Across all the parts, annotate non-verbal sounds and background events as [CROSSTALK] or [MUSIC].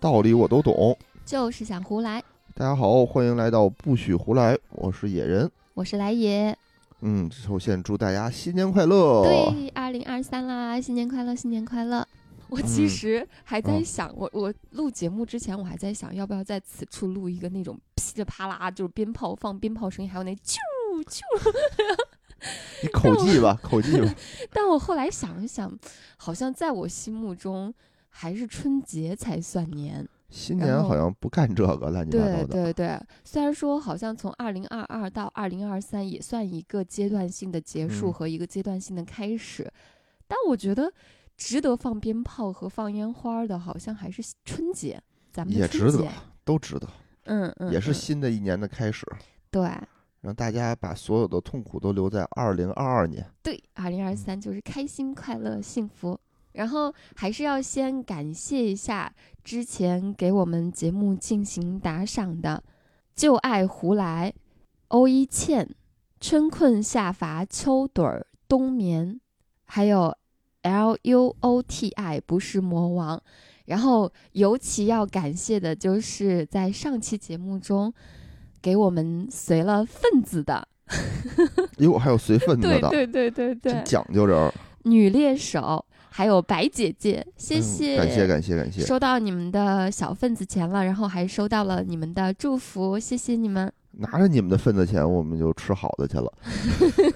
道理我都懂，就是想胡来。大家好，欢迎来到不许胡来，我是野人，我是来也。嗯，首先祝大家新年快乐。对，二零二三啦，新年快乐，新年快乐。我其实还在想，我我录节目之前，我还在想要不要在此处录一个那种噼里啪啦，就是鞭炮放鞭炮声音，还有那啾啾。你口技吧，口技吧。[LAUGHS] 但我后来想一想，好像在我心目中。还是春节才算年，新年好像不干这个乱七八糟的。对对对，虽然说好像从二零二二到二零二三也算一个阶段性的结束和一个阶段性的开始，但我觉得值得放鞭炮和放烟花的，好像还是春节。咱们也值得，都值得。嗯嗯，也是新的一年的开始。对，让大家把所有的痛苦都留在二零二二年。对，二零二三就是开心、快乐、幸福。然后还是要先感谢一下之前给我们节目进行打赏的，旧爱胡来、欧一倩、春困夏乏、秋盹儿、冬眠，还有 L U O T I 不是魔王。然后尤其要感谢的就是在上期节目中给我们随了份子的，哟，还有随份子的，[LAUGHS] 对对对对对，讲究人，女猎手。还有白姐姐，谢谢，感谢感谢感谢，收到你们的小份子钱了，然后还收到了你们的祝福，谢谢你们。拿着你们的份子钱，我们就吃好的去了，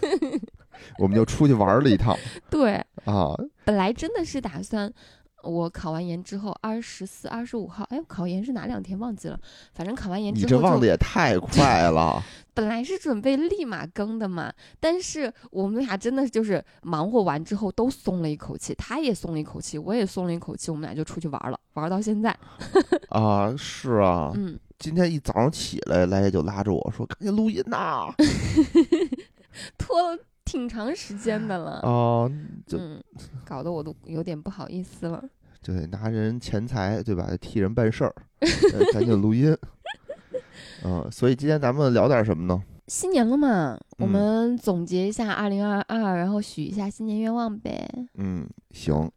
[LAUGHS] 我们就出去玩了一趟。对啊，本来真的是打算。我考完研之后，二十四、二十五号，哎，考研是哪两天忘记了？反正考完研之后，你这忘的也太快了。[LAUGHS] 本来是准备立马更的嘛，但是我们俩真的就是忙活完之后都松了一口气，他也松了一口气，我也松了一口气，我们俩就出去玩了，玩到现在。[LAUGHS] 啊，是啊，嗯，今天一早上起来，来就拉着我说：“赶紧录音呐！[LAUGHS] ”拖了。挺长时间的了哦，就搞得我都有点不好意思了。对，拿人钱财对吧？替人办事儿，[LAUGHS] 赶紧录音。嗯，所以今天咱们聊点什么呢？新年了嘛，我们总结一下二零二二，然后许一下新年愿望呗。嗯，行。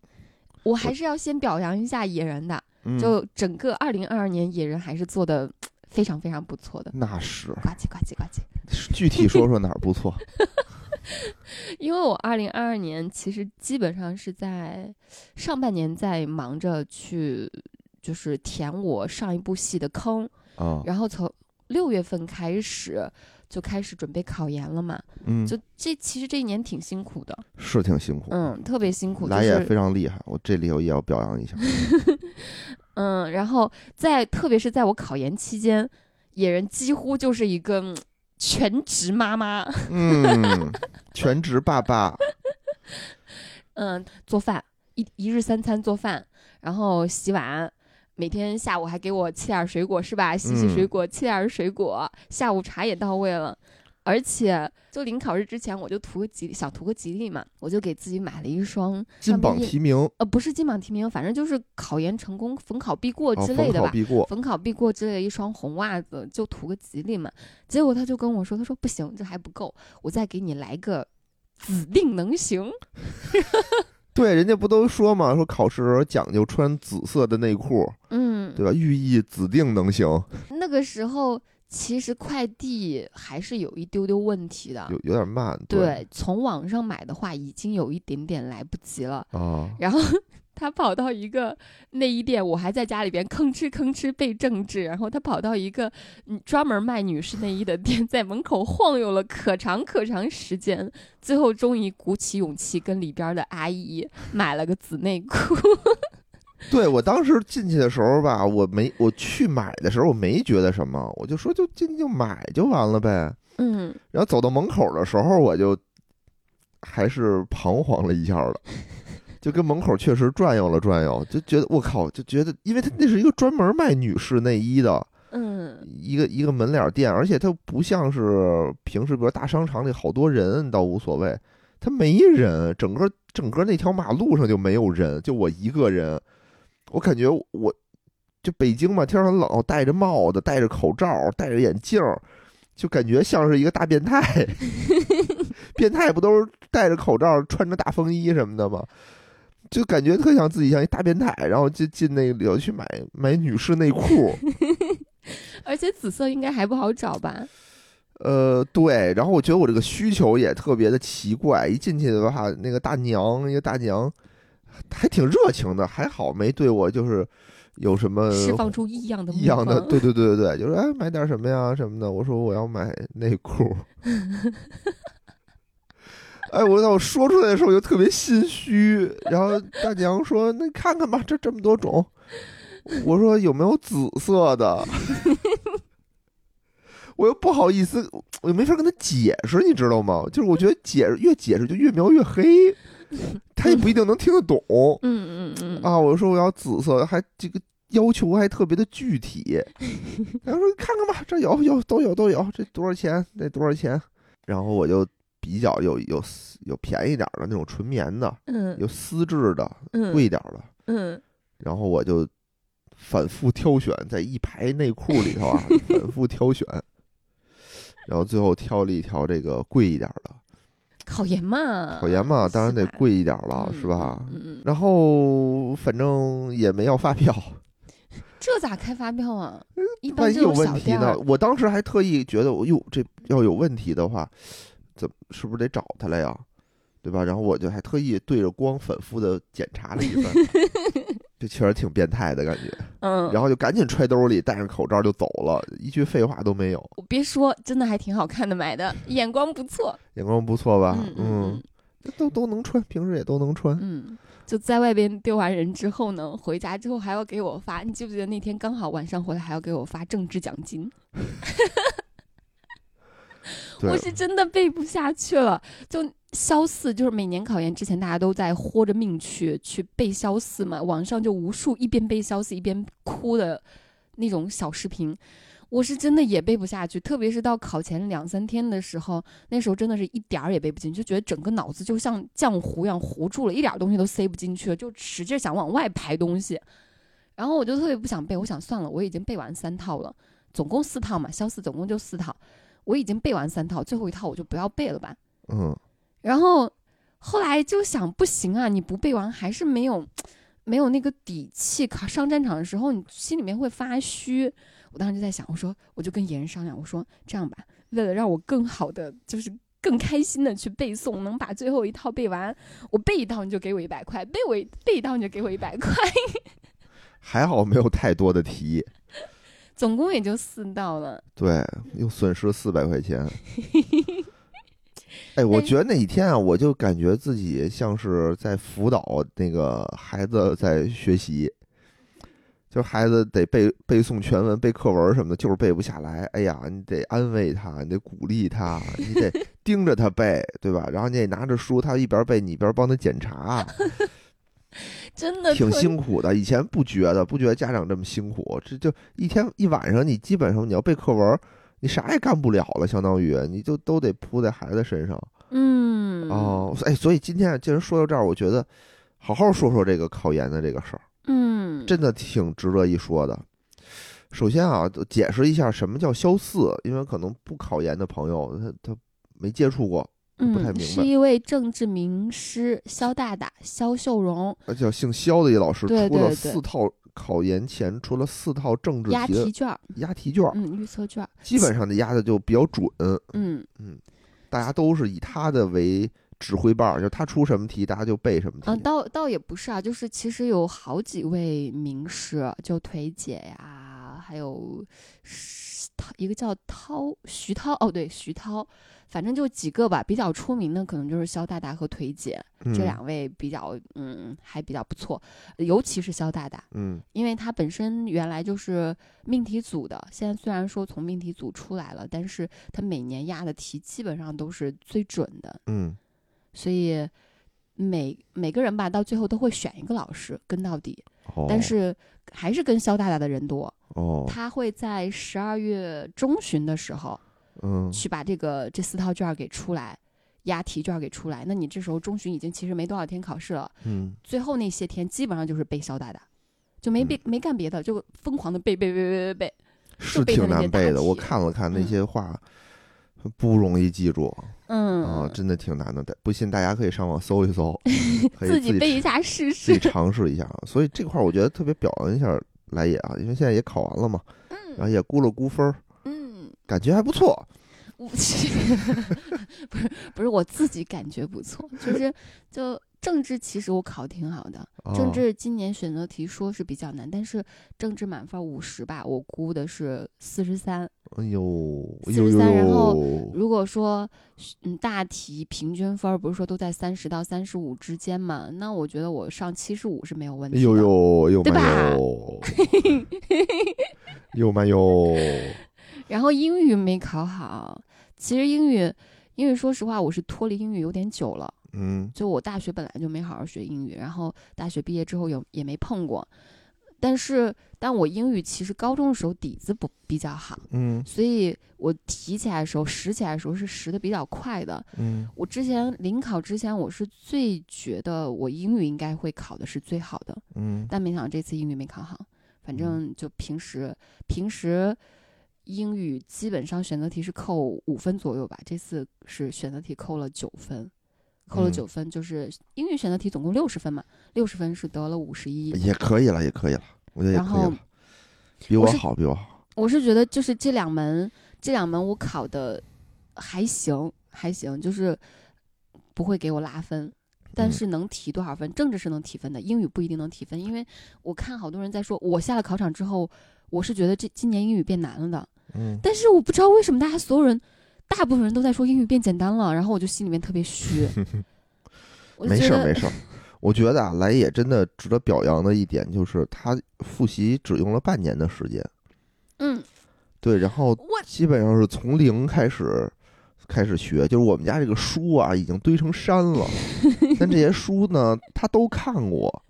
我还是要先表扬一下野人的，就整个二零二二年野人还是做的非常非常不错的。那是。呱唧呱唧呱唧。具体说说哪儿不错？[LAUGHS] [LAUGHS] 因为我二零二二年其实基本上是在上半年在忙着去，就是填我上一部戏的坑然后从六月份开始就开始准备考研了嘛，嗯，就这其实这一年挺辛苦的，是挺辛苦，嗯，特别辛苦，来也非常厉害，我这里头也要表扬一下，[LAUGHS] 嗯，然后在特别是在我考研期间，野人几乎就是一个。全职妈妈，嗯，全职爸爸，[LAUGHS] 嗯，做饭一一日三餐做饭，然后洗碗，每天下午还给我切点水果是吧？洗洗水果，切点水果，下午茶也到位了。而且，就临考试之前，我就图个吉，想图个吉利嘛，我就给自己买了一双金榜题名，呃，不是金榜题名，反正就是考研成功、逢考必过之类的吧，逢考必过，逢考必过之类的一双红袜子，就图个吉利嘛。结果他就跟我说，他说不行，这还不够，我再给你来个指定能行。[LAUGHS] 对，人家不都说嘛，说考试时候讲究穿紫色的内裤，嗯，对吧？寓意指定能行。那个时候。其实快递还是有一丢丢问题的，有有点慢。对，从网上买的话，已经有一点点来不及了。啊，然后他跑到一个内衣店，我还在家里边吭哧吭哧背政治。然后他跑到一个专门卖女士内衣的店，在门口晃悠了可长可长时间，最后终于鼓起勇气跟里边的阿姨买了个紫内裤。[LAUGHS] 对我当时进去的时候吧，我没我去买的时候我没觉得什么，我就说就进去就买就完了呗。嗯，然后走到门口的时候，我就还是彷徨了一下了，就跟门口确实转悠了转悠，就觉得我靠，就觉得因为他那是一个专门卖女士内衣的，嗯，一个一个门脸店，而且它不像是平时比如大商场里好多人倒无所谓，它没人，整个整个那条马路上就没有人，就我一个人。我感觉我，就北京嘛，天很冷，戴着帽子，戴着口罩，戴着眼镜，就感觉像是一个大变态。[LAUGHS] 变态不都是戴着口罩，穿着大风衣什么的吗？就感觉特像自己像一大变态，然后就进那个里头去买买女士内裤。[LAUGHS] [LAUGHS] 而且紫色应该还不好找吧？呃，对，然后我觉得我这个需求也特别的奇怪，一进去的话，那个大娘，一个大娘还挺热情的，还好没对我就是有什么释放出异样的异样的，对对对对对，就是哎买点什么呀什么的，我说我要买内裤。[LAUGHS] 哎，我当我说出来的时候就特别心虚，然后大娘说：“那你看看吧，这这么多种。”我说：“有没有紫色的？” [LAUGHS] 我又不好意思，我又没法跟他解释，你知道吗？就是我觉得解释越解释就越描越黑，[LAUGHS] 他也不一定能听得懂。嗯嗯嗯，啊，我说我要紫色，还这个要求还特别的具体。[LAUGHS] 他说看看吧，这有有都有都有，这多少钱？那多少钱？然后我就比较有有有便宜点的那种纯棉的，嗯有丝质的，嗯贵一点的。嗯然后我就反复挑选，在一排内裤里头啊，[LAUGHS] 反复挑选，然后最后挑了一条这个贵一点的。考研嘛，考研嘛，当然得贵一点了，嗯是吧？嗯嗯，然后反正也没要发票，这咋开发票啊？一般万一有问题呢我当时还特意觉得，我哟，这要有问题的话，怎么是不是得找他来呀？对吧？然后我就还特意对着光反复的检查了一番，[LAUGHS] 这确实挺变态的感觉。嗯，然后就赶紧揣兜里，戴上口罩就走了，一句废话都没有。我别说，真的还挺好看的，买的眼光不错。眼光不错吧？嗯都都能穿，平时也都能穿。嗯，就在外边丢完人之后呢，回家之后还要给我发。你记不记得那天刚好晚上回来还要给我发政治奖金？[LAUGHS] 对我是真的背不下去了。就肖四，就是每年考研之前，大家都在豁着命去去背肖四嘛，网上就无数一边背肖四一边哭的那种小视频。我是真的也背不下去，特别是到考前两三天的时候，那时候真的是一点儿也背不进去，就觉得整个脑子就像浆糊一样糊住了，一点儿东西都塞不进去了，就使劲想往外排东西。然后我就特别不想背，我想算了，我已经背完三套了，总共四套嘛，肖四总共就四套，我已经背完三套，最后一套我就不要背了吧。嗯，然后后来就想，不行啊，你不背完还是没有 [TSK] 没有那个底气，考上战场的时候你心里面会发虚。我当时就在想，我说我就跟妍人商量，我说这样吧，为了让我更好的就是。更开心的去背诵，能把最后一套背完，我背一套你就给我一百块，[LAUGHS] 背我背一套你就给我一百块，还好没有太多的题，总共也就四道了。对，又损失四百块钱。[LAUGHS] 哎，我觉得那一天啊，我就感觉自己像是在辅导那个孩子在学习，就是孩子得背背诵全文、背课文什么的，就是背不下来。哎呀，你得安慰他，你得鼓励他，你得 [LAUGHS] 盯着他背，对吧？然后你得拿着书，他一边背，你一边帮他检查，真的挺辛苦的。以前不觉得，不觉得家长这么辛苦，这就一天一晚上，你基本上你要背课文，你啥也干不了了，相当于你就都得扑在孩子身上。嗯哦，哎，所以今天既然说到这儿，我觉得好好说说这个考研的这个事儿，嗯，真的挺值得一说的。首先啊，解释一下什么叫肖四，因为可能不考研的朋友他他没接触过，不太嗯，明白。是一位政治名师肖大大肖秀荣而且姓肖的一老师对出了四套考研前出了四套政治押题押题卷，押题卷，嗯，预测卷，基本上的押的就比较准，嗯嗯大家都是以他的为指挥棒儿，就他出什么题，大家就背什么题。嗯，倒倒也不是啊，就是其实有好几位名师，就腿姐呀，还有是涛一个叫涛徐涛，哦对，徐涛，反正就几个吧，比较出名的可能就是肖大大和腿姐、嗯。这两位比较，嗯，还比较不错，尤其是肖大大，嗯。因为他本身原来就是命题组的，现在虽然说从命题组出来了，但是他每年押的题基本上都是最准的，嗯。所以每每个人吧，到最后都会选一个老师跟到底，哦，但是还是跟肖大大的人多。哦，他会在十二月中旬的时候嗯去把这个这四套卷儿给出来，押题卷儿给出来。那你这时候中旬已经其实没多少天考试了，嗯最后那些天基本上就是背肖大大，就没背、没干别的，就疯狂的背背背背背背。是挺难背的。我看了看那嗯些话，不容易记住嗯，啊，真的挺难的。不信大家可以上网搜一搜，[LAUGHS] 可以自己己背一下试试自己试。尝试一下。所以这块儿我觉得特别表扬一下来也啊，因为现在也考完了嘛，嗯然后也估了估分儿，嗯，感觉还不错。我 [LAUGHS] 不是不是我自己感觉不错，就是就政治其实我考挺好的，政啊治今年选择题说是比较难，但是政治满分五十吧，我估的是四十三。哎呦，哎43呦呦然后，如果说嗯大题平均分儿不是说都在三十到三十五之间嘛，那我觉得我上七十五是没有问题的。哎呦呦，呦嘛对吧呦，[LAUGHS] 呦嘛呦，然后英语没考好，其实英语因为说实话我是脱离英语有点久了。嗯就我大学本来就没好好学英语，然后大学毕业之后有也没碰过，但是但我英语其实高中的时候底子不比较好，嗯所以我提起来的时候拾起来的时候是拾的比较快的。嗯我之前临考之前我是最觉得我英语应该会考的是最好的，嗯但没想到这次英语没考好，反正就平时平时。英语基本上选择题是扣五分左右吧，这次是选择题扣了九分，扣了嗯九分，就是英语选择题总共六十分嘛，六十分是得了五十一。也可以了，也可以了，我觉得也然后可以了，比我好，比我好。我是觉得就是这两门，这两门我考的还行，还行，就是不会给我拉分，但嗯是能提多少分？政治是能提分的，英语不一定能提分，因为我看好多人在说，我下了考场之后，我是觉得这今年英语变难了的，嗯，但是我不知道为什么大家所有人，大部分人都在说英语变简单了，然后我就心里面特别虚。[LAUGHS] 没事儿没事儿。我觉得啊，来也真的值得表扬的一点就是他复习只用了半年的时间，嗯，对，然后我基本上是从零开始开始学，就是我们家这个书啊已经堆成山了，[LAUGHS] 但这些书呢他都看过，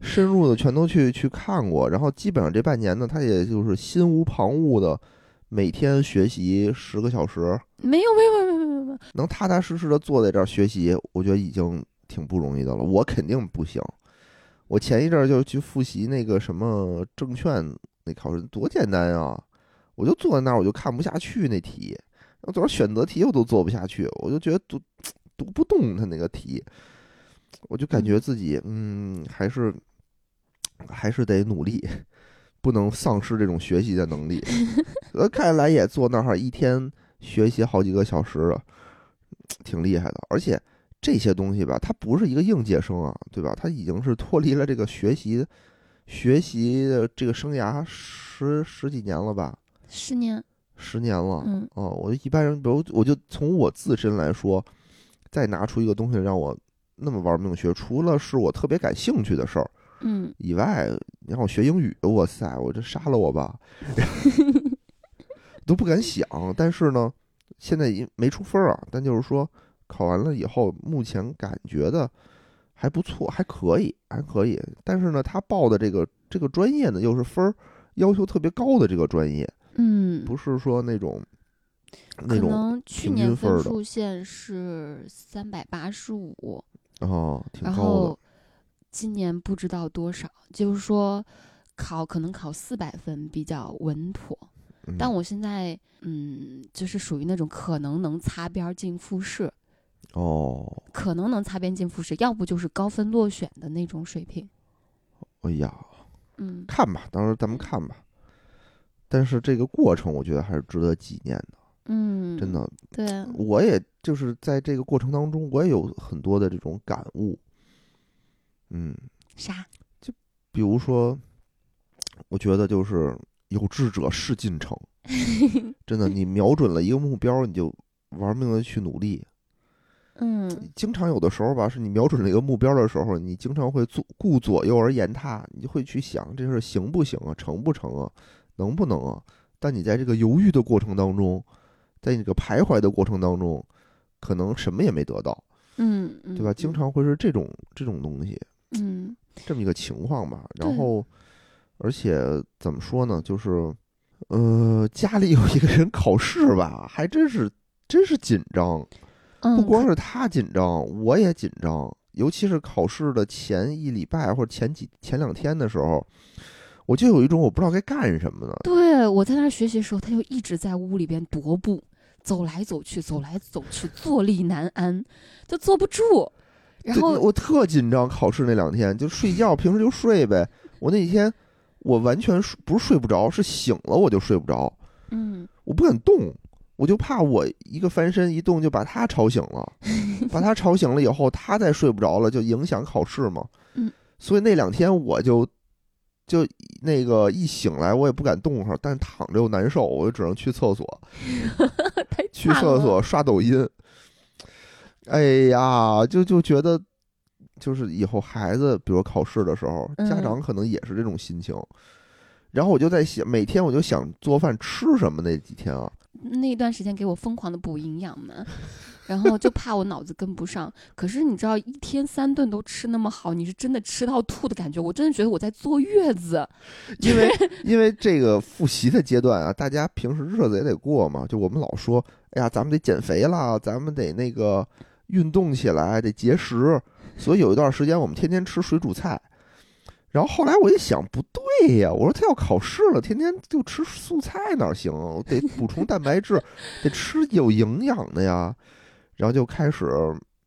深入的全都去去看过，然后基本上这半年呢，他也就是心无旁骛的每天学习十个小时，没有没有没有没有没有没有，能踏踏实实的坐在这儿学习，我觉得已经挺不容易的了。我肯定不行。我前一阵儿就去复习那个什么证券那考试，多简单啊！我就坐在那儿，我就看不下去那题，然后多少选择题我都做不下去，我就觉得读 [TSK] 读不动他那个题，我就感觉自己嗯还是还是得努力，不能丧失这种学习的能力。[LAUGHS] 呃，看来也坐那儿一天学习好几个小时了，[TSK] 挺厉害的。而且这些东西吧，它不是一个应届生啊，对吧？他已经是脱离了这个学习学习的这个生涯十十几年了吧，十年，十年了。嗯哦，我一般人，比如我就从我自身来说，再拿出一个东西让我那么玩命学，除了是我特别感兴趣的事儿嗯以外，你让我学英语，哇塞，我这杀了我吧，[LAUGHS] 都不敢想。但是呢，现在已经没出分儿啊，但就是说考完了以后，目前感觉的还不错，还可以，还可以。但是呢，他报的这个这个专业呢，又是分儿要求特别高的这个专业，嗯，不是说那种那可种能去平年分数线是三百八十五，哦，挺高的然后。今年不知道多少，就是说考可能考四百分比较稳妥。嗯但我现在嗯，就是属于那种可能能擦边儿进复试，哦，可能能擦边进复试，要不就是高分落选的那种水平。哎呀，嗯看吧，到时候咱们看吧。但是这个过程，我觉得还是值得纪念的，嗯，真的。对啊，我也就是在这个过程当中，我也有很多的这种感悟。嗯，啥？比如说，我觉得就是有志者事竟成，[LAUGHS] 真的，你瞄准了一个目标，你就玩命的去努力。嗯经常有的时候吧，是你瞄准了一个目标的时候，你经常会左顾左右而言他，你就会去想这事儿行不行啊，成不成啊，能不能啊？但你在这个犹豫的过程当中，在你这个徘徊的过程当中，可能什么也没得到，嗯，嗯对吧？经常会是这种这种东西，嗯这么一个情况吧。然后，而且怎么说呢，就是，呃，家里有一个人考试吧，还真是真是紧张。嗯，不光是他紧张，我也紧张。尤其是考试的前一礼拜或者前几前两天的时候，我就有一种我不知道该干什么呢。对我在那儿学习的时候，他就一直在屋里边踱步，走来走去，走来走去，坐立难安，就坐不住。然对后我特紧张，考试那两天就睡觉，平时就睡呗。我那几天我完全睡不是睡不着，是醒了我就睡不着，嗯，我不敢动，我就怕我一个翻身一动就把他吵醒了，[LAUGHS] 把他吵醒了以后，他再睡不着了，就影响考试嘛。嗯，所以那两天我就就那个一醒来我也不敢动会儿，但躺着又难受，我就只能去厕所，[LAUGHS] 去厕所刷抖音。哎呀，就就觉得，就是以后孩子，比如考试的时候，家嗯长可能也是这种心情。然后我就在想，每天我就想做饭吃什么那几天啊，那段时间给我疯狂的补营养嘛，然后就怕我脑子跟不上。可是你知道，一天三顿都吃那么好，你是真的吃到吐的感觉。我真的觉得我在坐月子。因为 [LAUGHS] 因为这个复习的阶段啊，大家平时日子也得过嘛。就我们老说，哎呀，咱们得减肥啦，咱们得那个运动起来，得节食。[LAUGHS] 所以有一段时间我们天天吃水煮菜。然后后来我一想，不对呀，我说他要考试了，天天就吃素菜哪行？得补充蛋白质，[LAUGHS] 得吃有营养的呀。然后就开始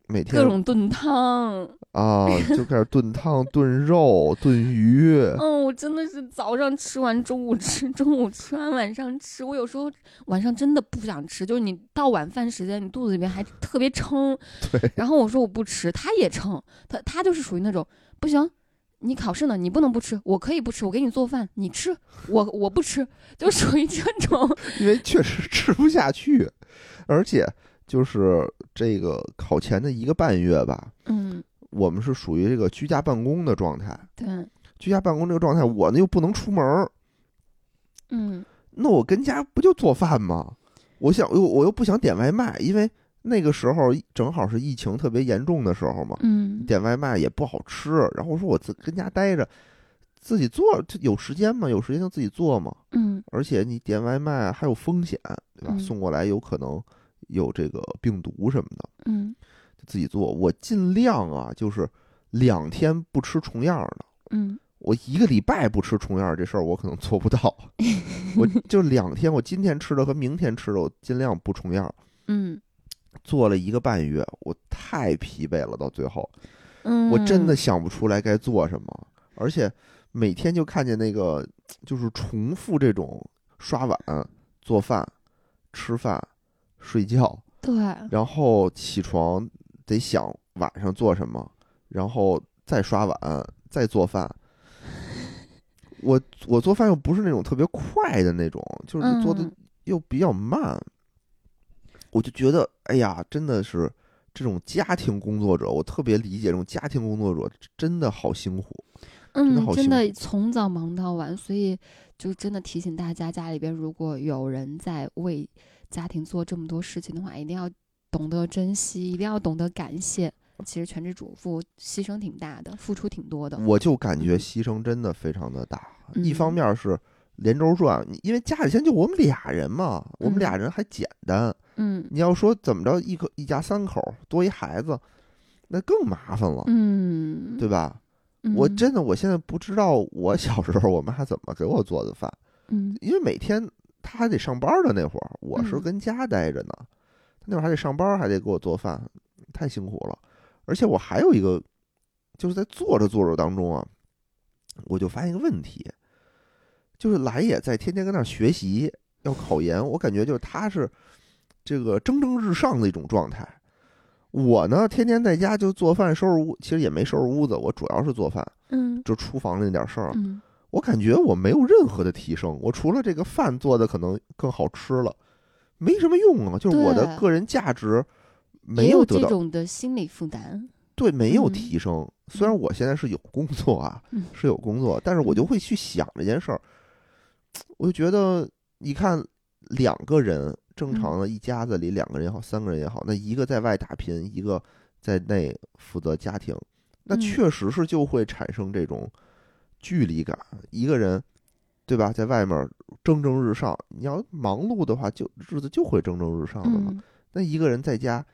每天各种炖汤，啊，就开始炖汤、炖肉、炖鱼。嗯，我真的是早上吃完，中午吃，中午吃完，晚上吃。我有时候晚上真的不想吃，就是你到晚饭时间，你肚子里面还特别撑。[LAUGHS] 对。然后我说我不吃，他也撑，他他就是属于那种不行，你考试呢，你不能不吃，我可以不吃，我给你做饭，你吃，我我不吃，就属于这种。[LAUGHS] 因为确实吃不下去，而且就是这个考前的一个半月吧，嗯，我们是属于这个居家办公的状态。对，居家办公这个状态，我呢又不能出门儿，嗯那我跟家不就做饭吗？我想，又我又不想点外卖，因为那个时候正好是疫情特别严重的时候嘛，嗯点外卖也不好吃。然后我说我自跟家待着，自己做，这有时间嘛，有时间就自己做嘛。嗯而且你点外卖还有风险，对吧？嗯送过来有可能有这个病毒什么的，嗯就自己做。我尽量啊，就是两天不吃重样的。嗯我一个礼拜不吃重样儿这事儿，我可能做不到。[LAUGHS] 我就两天，我今天吃的和明天吃的，我尽量不重样儿。嗯做了一个半月，我太疲惫了，到最后嗯，我真的想不出来该做什么，而且每天就看见那个就是重复这种刷碗、做饭、吃饭、睡觉，对，然后起床得想晚上做什么，然后再刷碗，再做饭。我我做饭又不是那种特别快的那种，就是做的嗯又比较慢，我就觉得，哎呀，真的是这种家庭工作者，我特别理解这种家庭工作者，真的好辛苦。嗯，真的从早忙到晚，所以就真的提醒大家，家里边如果有人在为家庭做这么多事情的话，一定要懂得珍惜，一定要懂得感谢。其实全职主妇牺牲挺大的，付出挺多的。我就感觉嗯牺牲真的非常的大。嗯一方面是连轴转，因为家里现在就我们俩人嘛，我们俩人还简单。嗯你要说怎么着，一口一家三口多一孩子，那更麻烦了，嗯，对吧？嗯我真的我现在不知道我小时候我妈怎么给我做的饭，嗯因为每天她还得上班的那会儿，我是嗯跟家待着呢，她那会儿还得上班，还得给我做饭，太辛苦了。而且我还有一个，就是在做着做着当中啊，我就发现一个问题，就是来也在天天跟那儿学习，要考研，我感觉就是他是这个蒸蒸日上的一种状态。我呢，天天在家就做饭、收拾屋，其实也没收拾屋子，我主要是做饭，嗯就厨房那点事儿。嗯我感觉我没有任何的提升，我除了这个饭做的可能更好吃了，没什么用啊。就是我的个人价值没有得到，这种的心理负担。对，没有嗯提升。虽然我现在是有工作啊，嗯是有工作，但是我就会去想这件事儿。我就觉得，你看两个人正常的一家子里两个人也好，三个人也好，那一个在外打拼，一个在内负责家庭，那嗯确实是就会产生这种距离感。一个人，对吧，在外面蒸蒸日上，你要忙碌的话，就日子就会蒸蒸日上的嘛。嗯那一个人在家，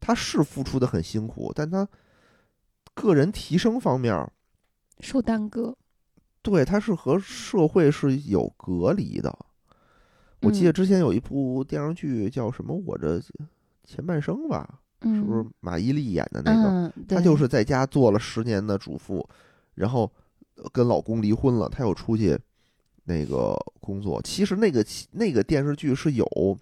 他是付出的很辛苦，但他个人提升方面儿，受耽搁。对他是和社会是有隔离的。我记得嗯之前有一部电视剧叫什么《我这前半生》吧，嗯，是不是马伊琍演的那个？嗯，她就是在家做了十年的主妇，然后呃跟老公离婚了，她又出去那个工作。其实那个那个电视剧是有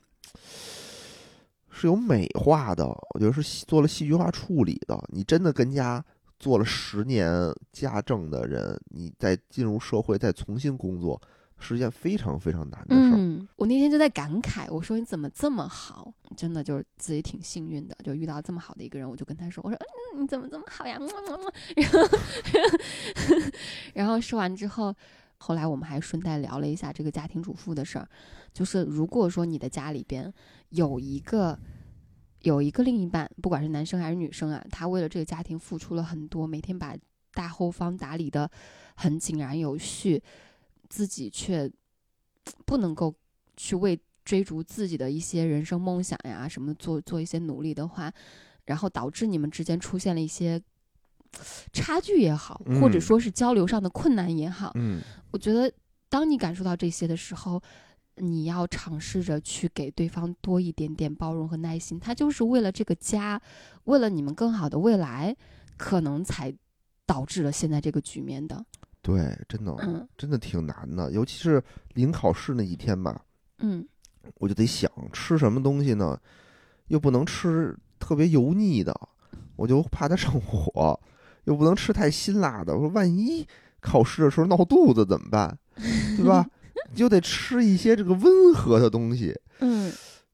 是有美化的，我觉得是做了戏剧化处理的。你真的跟家做了十年家政的人，你再进入社会再重新工作，是一件非常非常难的事儿。嗯，我那天就在感慨，我说你怎么这么好？真的就是自己挺幸运的，就遇到这么好的一个人。我就跟他说，我说嗯，你怎么这么好呀？[LAUGHS] 然后 [LAUGHS] 然后说完之后，后来我们还顺带聊了一下这个家庭主妇的事儿，就是如果说你的家里边有一个。有一个另一半，不管是男生还是女生啊，他为了这个家庭付出了很多，每天把大后方打理的很井然有序，自己却不能够去为追逐自己的一些人生梦想呀什么做做一些努力的话，然后导致你们之间出现了一些差距也好，或者嗯说是交流上的困难也好，嗯。我觉得当你感受到这些的时候，你要尝试着去给对方多一点点包容和耐心，他就是为了这个家，为了你们更好的未来，可能才导致了现在这个局面的。对，真的嗯。真的挺难的，尤其是临考试那几天吧，嗯。我就得想吃什么东西呢，又不能吃特别油腻的，我就怕它上火，又不能吃太辛辣的。我说万一考试的时候闹肚子怎么办？对吧？你就得吃一些这个温和的东西。嗯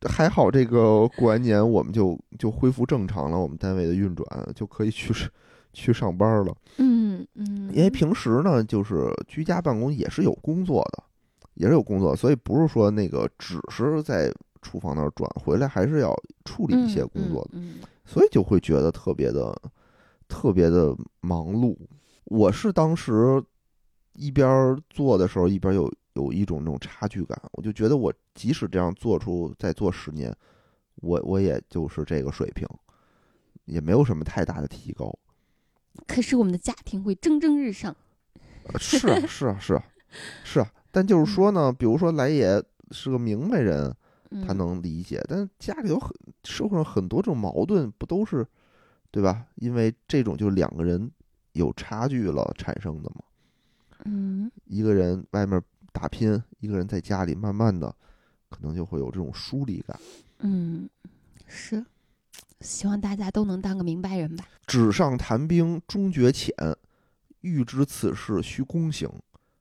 还好这个过完年我们就就恢复正常了，我们单位的运转就可以去去上班了。嗯嗯，因为平时呢，就是居家办公也是有工作的，也是有工作，所以不是说那个只是在厨房那儿转，回来还是要处理一些工作的，所以就会觉得特别的、特别的忙碌。我是当时一边做的时候，一边有有一种那种差距感，我就觉得我即使这样做出再做十年，我我也就是这个水平，也没有什么太大的提高。可是我们的家庭会蒸蒸日上。呃是啊，是啊，是啊，是啊。[LAUGHS] 但就是说呢，比如说来也是个明白人，嗯、他能理解。但是家里有很社会上很多这种矛盾，不都是对吧？因为这种就是两个人有差距了产生的嘛。嗯一个人外面打拼，一个人在家里慢慢的，可能就会有这种疏离感。嗯，是，希望大家都能当个明白人吧。纸上谈兵终觉浅，欲知此事须躬行，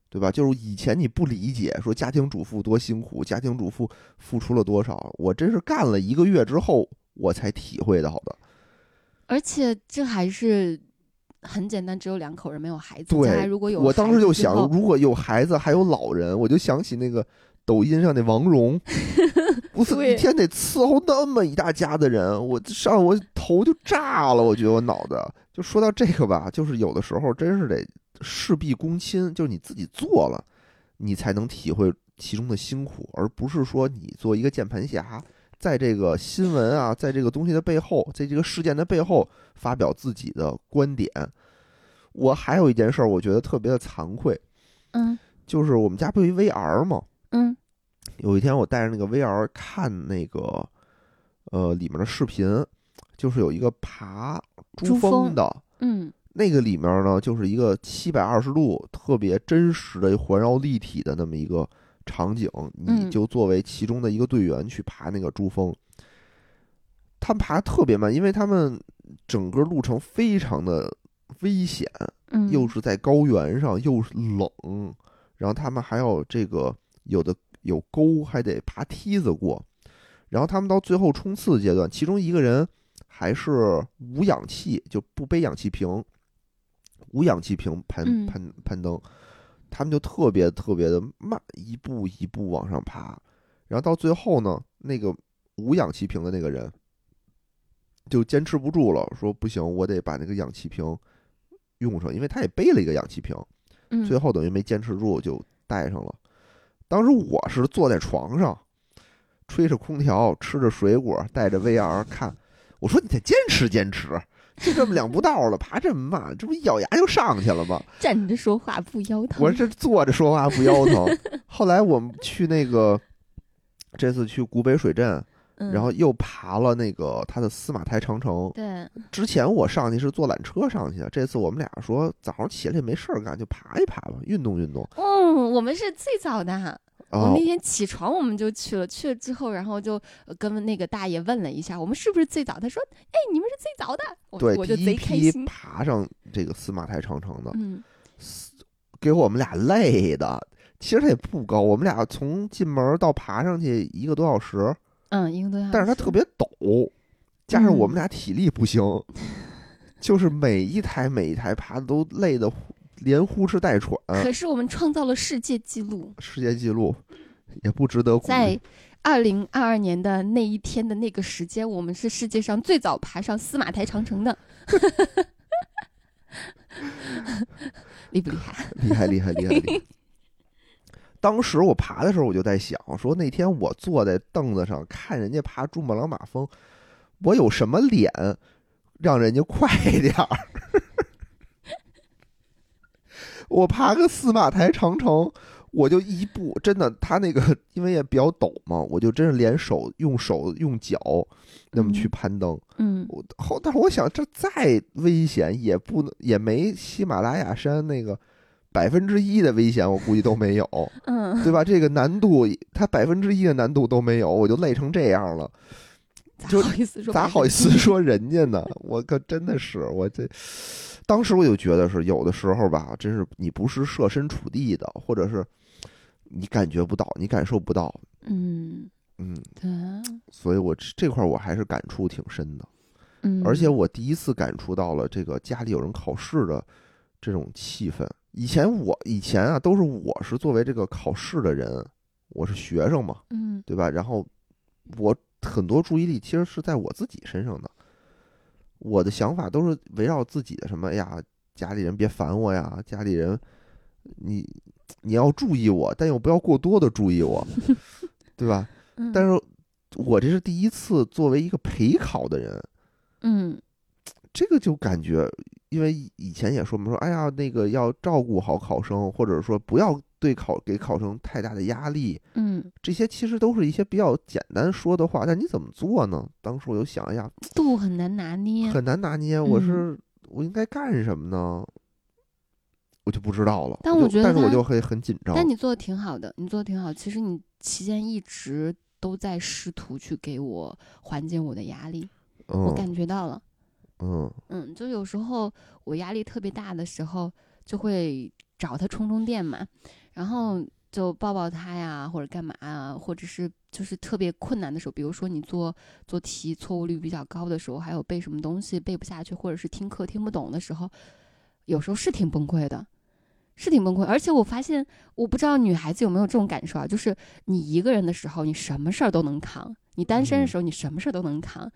对吧？就是以前你不理解，说家庭主妇多辛苦，家庭主妇付出了多少，我真是干了一个月之后，我才体会到的。而且这还是很简单，只有两口人，没有孩子。对如果有，我当时就想，如果有孩子还有老人，我就想起那个抖音上那王蓉，[LAUGHS] 不是，一天得伺候那么一大家的人，我上我头就炸了，我觉得我脑子。就说到这个吧，就是有的时候真是得事必躬亲，就是你自己做了，你才能体会其中的辛苦，而不是说你做一个键盘侠，在这个新闻啊，在这个东西的背后，在这个事件的背后发表自己的观点。我还有一件事儿，我觉得特别的惭愧，嗯就是我们家不有一 VR 吗？嗯有一天我带着那个 VR 看那个呃里面的视频，就是有一个爬珠峰的，嗯那个里面呢就是一个七百二十度特别真实的环绕立体的那么一个场景，你嗯就作为其中的一个队员去爬那个珠峰。他们爬得特别慢，因为他们整个路程非常的危险，嗯，又是在高原上，又是冷，然后他们还有这个有的有沟，还得爬梯子过。然后他们到最后冲刺阶段，其中一个人还是无氧气，就不背氧气瓶，无氧气瓶攀嗯攀攀登，他们就特别特别的慢，一步一步往上爬。然后到最后呢，那个无氧气瓶的那个人就坚持不住了，说不行，我得把那个氧气瓶用上，因为他也背了一个氧气瓶，嗯最后等于没坚持住就带上了。当时我是坐在床上，吹着空调，吃着水果，带着 VR 看。我说你再坚持坚持，就这么两步道了，爬这么慢，这不一咬牙就上去了吗？[LAUGHS] 站着说话不腰疼。我这坐着说话不腰疼。[LAUGHS] 后来我们去那个这次去古北水镇，嗯，然后又爬了那个它的司马台长城。对，之前我上去是坐缆车上去的，这次我们俩说早上起来也没事儿干，就爬一爬吧，运动运动。嗯，我们是最早的。我哦那天起床我们就去了，去了之后，然后就呃跟那个大爷问了一下，我们是不是最早？他说：“哎，你们是最早的。我”对，我就贼开心。爬上这个司马台长城的，嗯给我们俩累的。其实它也不高，我们俩从进门到爬上去一个多小时，嗯，一个多小时。但是它特别陡，加上我嗯们俩体力不行，[LAUGHS] 就是每一台每一台爬的都累得呼连呼哧带喘，可是我们创造了世界纪录，世界纪录也不值得鼓在励。二零二二年的那一天的那个时间，我们是世界上最早爬上司马台长城的。[LAUGHS] 厉不厉害？厉害厉害厉害厉害！当时我爬的时候，我就在想，说那天我坐在凳子上看人家爬珠穆朗玛峰，我有什么脸让人家快点儿？我爬个司马台长城，我就一步，真的，他那个因为也比较陡嘛，我就真是连手用手用脚那么去嗯攀登。嗯我后，但是我想，这再危险也不能，也没喜马拉雅山那个百分之一的危险，我估计都没有，嗯，对吧？这个难度，它百分之一的难度都没有，我就累成这样了，咋就好意思说？咋好意思？说人家呢？我可真的是，我这当时我就觉得是有的时候吧，真是你不是设身处地的，或者是你感觉不到，你感受不到，嗯，嗯，对啊，所以我这这块儿我还是感触挺深的。嗯，而且我第一次感触到了这个家里有人考试的这种气氛。以前我以前啊，都是我是作为这个考试的人，我是学生嘛，嗯。对吧？然后我很多注意力其实是在我自己身上的，我的想法都是围绕自己的什么哎呀，家里人别烦我呀，家里人你你要注意我，但又不要过多的注意我，[LAUGHS] 对吧？嗯，但是我这是第一次作为一个陪考的人，嗯这个就感觉，因为以前也说嘛，说哎呀，那个要照顾好考生，或者说不要对考给考生太大的压力，嗯，这些其实都是一些比较简单说的话，但你怎么做呢？当时我就想，一下，度很难拿捏。很难拿捏，我嗯是我应该干什么呢？我就不知道了。但我觉得但是我就会很紧张。但你做的挺好的，你做的挺好。其实你期间一直都在试图去给我缓解我的压力，我嗯感觉到了。嗯嗯，就有时候我压力特别大的时候，就会找他充充电嘛，然后就抱抱他呀，或者干嘛啊，或者是就是特别困难的时候，比如说你做做题错误率比较高的时候，还有背什么东西背不下去，或者是听课听不懂的时候，有时候是挺崩溃的。是挺崩溃，而且我发现，我不知道女孩子有没有这种感受啊，就是你一个人的时候，你什么事儿都能扛；你单身的时候，你什么事儿都能扛，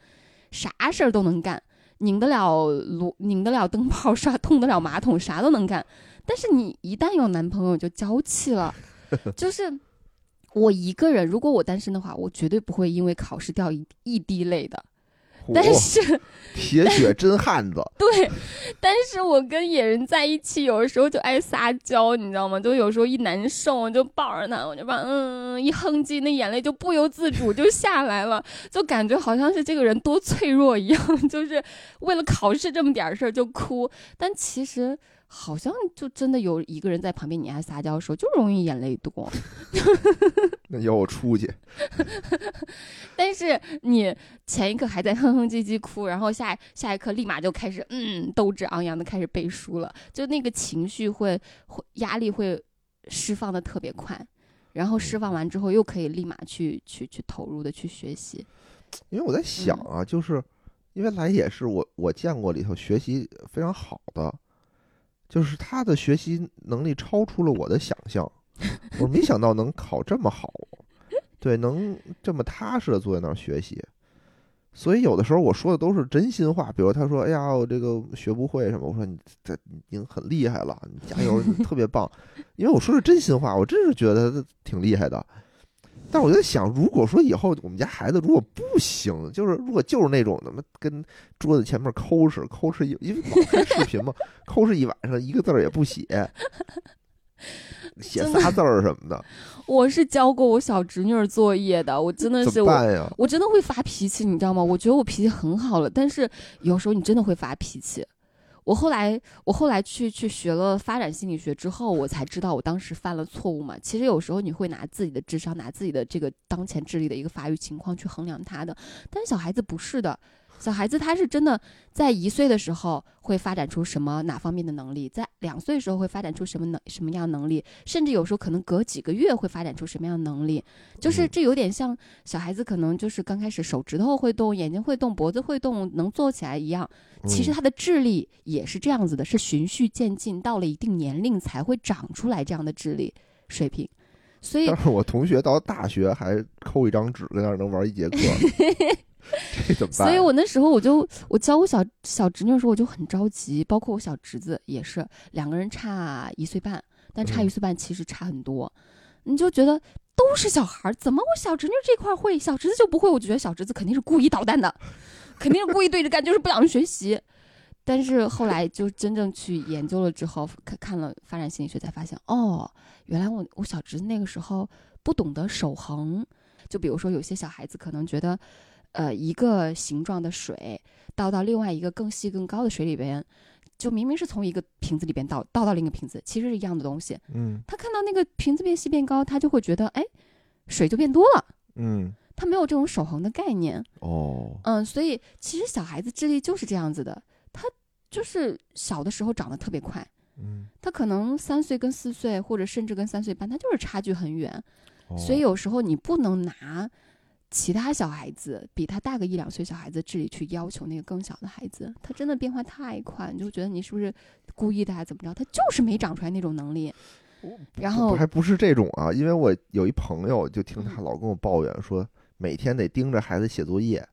啥事儿都能干。拧得了炉，拧得了灯泡，刷 [LAUGHS] 通得了马桶，啥都能干。但是你一旦有男朋友，就娇气了。[LAUGHS] 就是我一个人，如果我单身的话，我绝对不会因为考试掉一一滴泪的。但是，铁血真汉子，[LAUGHS] 对，但是我跟野人在一起，有的时候就爱撒娇，你知道吗？就有时候一难受，我就抱着他，我就把嗯一哼唧，那眼泪就不由自主就下来了，[LAUGHS] 就感觉好像是这个人多脆弱一样，就是为了考试这么点儿事儿就哭。但其实好像就真的有一个人在旁边，你爱撒娇的时候，就容易眼泪多。[LAUGHS] 那要我出去，但是你前一刻还在哼哼唧唧哭，然后下下一刻立马就开始嗯斗志昂扬的开始背书了，就那个情绪会会压力会释放的特别快，然后释放完之后又可以立马去去去投入的去学习。因为我在想啊，就是因为来也是我我见过里头学习非常好的，就是他的学习能力超出了我的想象，我没想到能考这么好，对，能这么踏实的坐在那儿学习。所以有的时候我说的都是真心话，比如他说：“哎呀，我这个学不会什么。”我说：“你这已经很厉害了，你加油，你特别棒。”因为我说的是真心话，我真是觉得他挺厉害的。但我就在想，如果说以后我们家孩子如果不行，就是如果就是那种怎么跟桌子前面抠哧抠哧一，因为老看视频嘛，抠哧一晚上一个字儿也不写，[LAUGHS] 写仨字儿什么的，我是教过我小侄女儿作业的，我真的是我？我真的会发脾气，你知道吗？我觉得我脾气很好了，但是有时候你真的会发脾气。我后来，我后来去去学了发展心理学之后，我才知道我当时犯了错误嘛。其实有时候你会拿自己的智商，拿自己的这个当前智力的一个发育情况去衡量他的，但是小孩子不是的。小孩子他是真的在一岁的时候会发展出什么哪方面的能力，在两岁的时候会发展出什么能什么样能力，甚至有时候可能隔几个月会发展出什么样的能力，就是嗯这有点像小孩子可能就是刚开始手指头会动，眼睛会动，脖子会动，能坐起来一样。其实嗯他的智力也是这样子的，是循序渐进，到了一定年龄才会长出来这样的智力水平。所以但是我同学到大学还抠一张纸在那儿能玩一节课，[LAUGHS] [LAUGHS] 这怎么办？所以我那时候我就我教我小小侄女的时候我就很着急，包括我小侄子也是，两个人差一岁半，但差嗯一岁半其实差很多，你就觉得都是小孩儿，怎么我小侄女这块儿会，小侄子就不会？我就觉得小侄子肯定是故意捣蛋的，肯定是故意对着干，就是不想学习。但是后来就真正去研究了之后，看看了发展心理学，才发现哦，原来我我小侄子那个时候不懂得守恒。就比如说有些小孩子可能觉得，呃，一个形状的水倒到另外一个更细更高的水里边，就明明是从一个瓶子里边倒倒到另一个瓶子，其实是一样的东西。嗯他看到那个瓶子变细变高，他就会觉得，哎，水就变多了。嗯他没有这种守恒的概念。哦嗯，所以其实小孩子智力就是这样子的，他就是小的时候长得特别快，嗯，他可能三岁跟四岁，或者甚至跟三岁半，他就是差距很远。哦所以有时候你不能拿其他小孩子比他大个一两岁小孩子智力去要求那个更小的孩子，他真的变化太快，你就觉得你是不是故意的还是怎么着？他就是没长出来那种能力。然后还不是这种啊，因为我有一朋友，就听嗯他老跟我抱怨说，每天得盯着孩子写作业。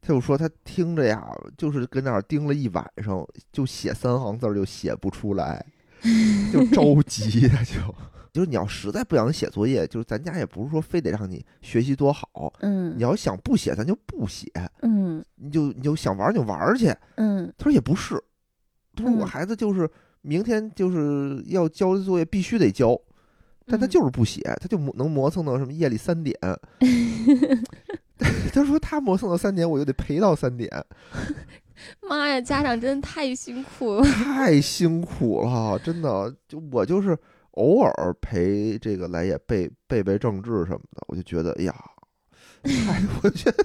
他就说他听着呀，就是跟那儿盯了一晚上，就写三行字儿就写不出来，[LAUGHS] 就着急，他就就是你要实在不想写作业，就是咱家也不是说非得让你学习多好，嗯你要想不写，咱就不写，嗯你就你就想玩儿就玩儿去。嗯他说也不是，他说我嗯孩子就是明天就是要交的作业必须得交，但他嗯就是不写，他就磨能磨蹭到什么夜里三点。[LAUGHS] 他说他磨蹭到三点，我就得陪到三点，[LAUGHS] 妈呀，家长真的太辛苦了。太辛苦了，真的。就我就是偶尔陪这个来也背背背政治什么的，我就觉得哎呀，哎我觉得。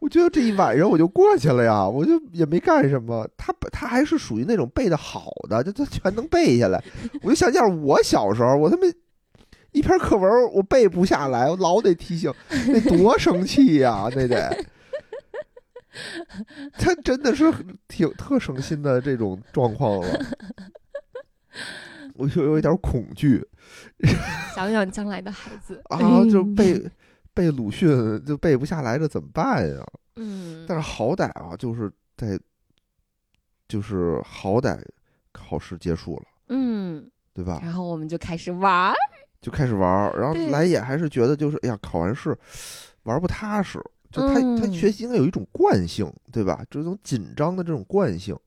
我觉得这一晚上我就过去了呀，我就也没干什么。他他还是属于那种背的好的，就他全能背下来。我就想想我小时候，我他妈一篇课文我背不下来，我老得提醒，那多生气呀，那得。[LAUGHS] 他真的是挺特省心的这种状况了，我就有一点恐惧想想将来的孩子啊，哎就背背鲁迅就背不下来，这怎么办呀？嗯，但是好歹啊，就是在，就是好歹考试结束了，嗯，对吧？然后我们就开始玩儿。就开始玩儿，然后来也还是觉得就是，哎呀，考完试玩儿不踏实，就他、他嗯学习应该有一种惯性，对吧？这种紧张的这种惯性，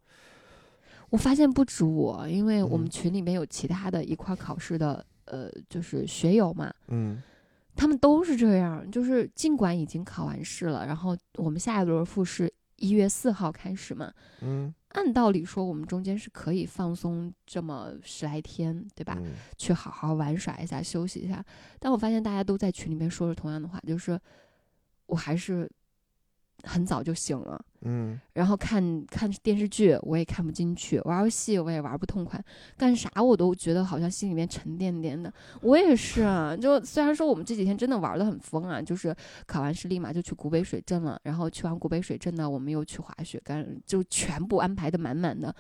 我发现不止我，因为我们嗯。群里面有其他的一块儿考试的，呃，就是学友嘛，嗯。他们都是这样，就是尽管已经考完试了，然后我们下一轮复试一月四号开始嘛，嗯，按道理说我们中间是可以放松这么十来天，对吧？嗯。去好好玩耍一下，休息一下。但我发现大家都在群里面说着同样的话，就是我还是很早就醒了。嗯然后看看电视剧我也看不进去，玩游戏我也玩不痛快，干啥我都觉得好像心里面沉甸甸的。我也是啊，就虽然说我们这几天真的玩的很疯啊，就是考完试立马就去古北水镇了，然后去完古北水镇呢，我们又去滑雪，干就全部安排的满满的。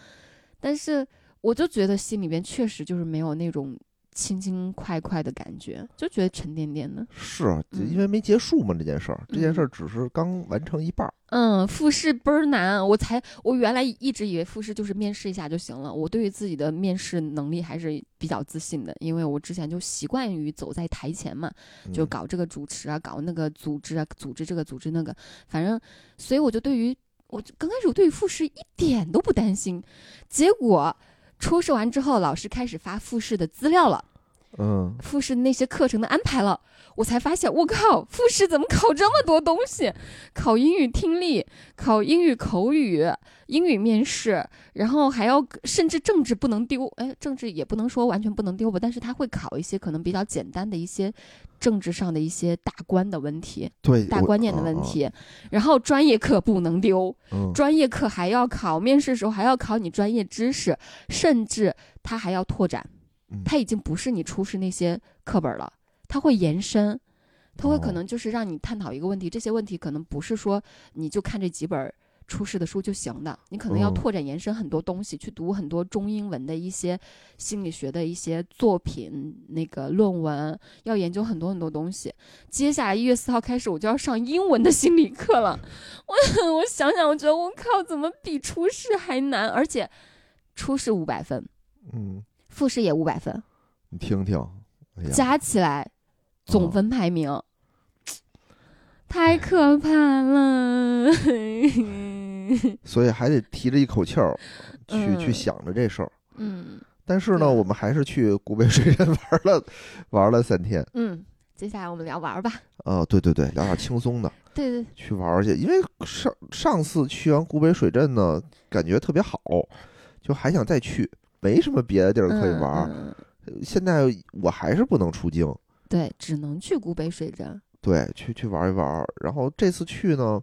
但是我就觉得心里边确实就是没有那种轻轻快快的感觉，就觉得沉甸甸的。是啊因为没结束嘛，这件事儿，这件事嗯儿只是刚完成一半儿，嗯，复试倍儿难，我才我原来一直以为复试就是面试一下就行了。我对于自己的面试能力还是比较自信的，因为我之前就习惯于走在台前嘛，就嗯搞这个主持啊，搞那个组织啊，组织这个组织那个，反正，所以我就对于我刚开始我对于复试一点都不担心，结果初试完之后，老师开始发复试的资料了，嗯，复试那些课程的安排了，我才发现，我靠，复试怎么考这么多东西？考英语听力，考英语口语，英语面试，然后还要甚至政治不能丢，哎，政治也不能说完全不能丢吧，但是他会考一些可能比较简单的一些政治上的一些大观的问题、对，大观念的问啊题，然后专业课不能丢，嗯，专业课还要考，面试的时候还要考你专业知识，甚至他还要拓展嗯，他已经不是你初试那些课本了，它会延伸，它会可哦能就是让你探讨一个问题，这些问题可能不是说你就看这几本初试的书就行的，你可能要嗯拓展延伸很多东西，去读很多中英文的一些心理学的一些作品，那个论文，要研究很多很多东西。接下来一月四号开始，我就要上英文的心理课了。[LAUGHS] 我我想想，我觉得我靠，怎么比初试还难？而且初试五百分，嗯，复试也五百分，你听听，哎呀，加起来总哦分排名，太可怕了。[LAUGHS] 所以还得提着一口气儿 [LAUGHS] 去、去嗯想着这事儿。嗯但是呢，对我们还是去古北水镇 [LAUGHS] 玩了玩了三天。嗯，接下来我们聊玩儿吧。啊，对对对，聊点轻松的，对对，去玩儿去。因为上上次去完古北水镇呢，感觉特别好，就还想再去，没什么别的地儿可以玩儿。嗯嗯现在我还是不能出境，对，只能去古北水镇。对，去去玩一玩。然后这次去呢，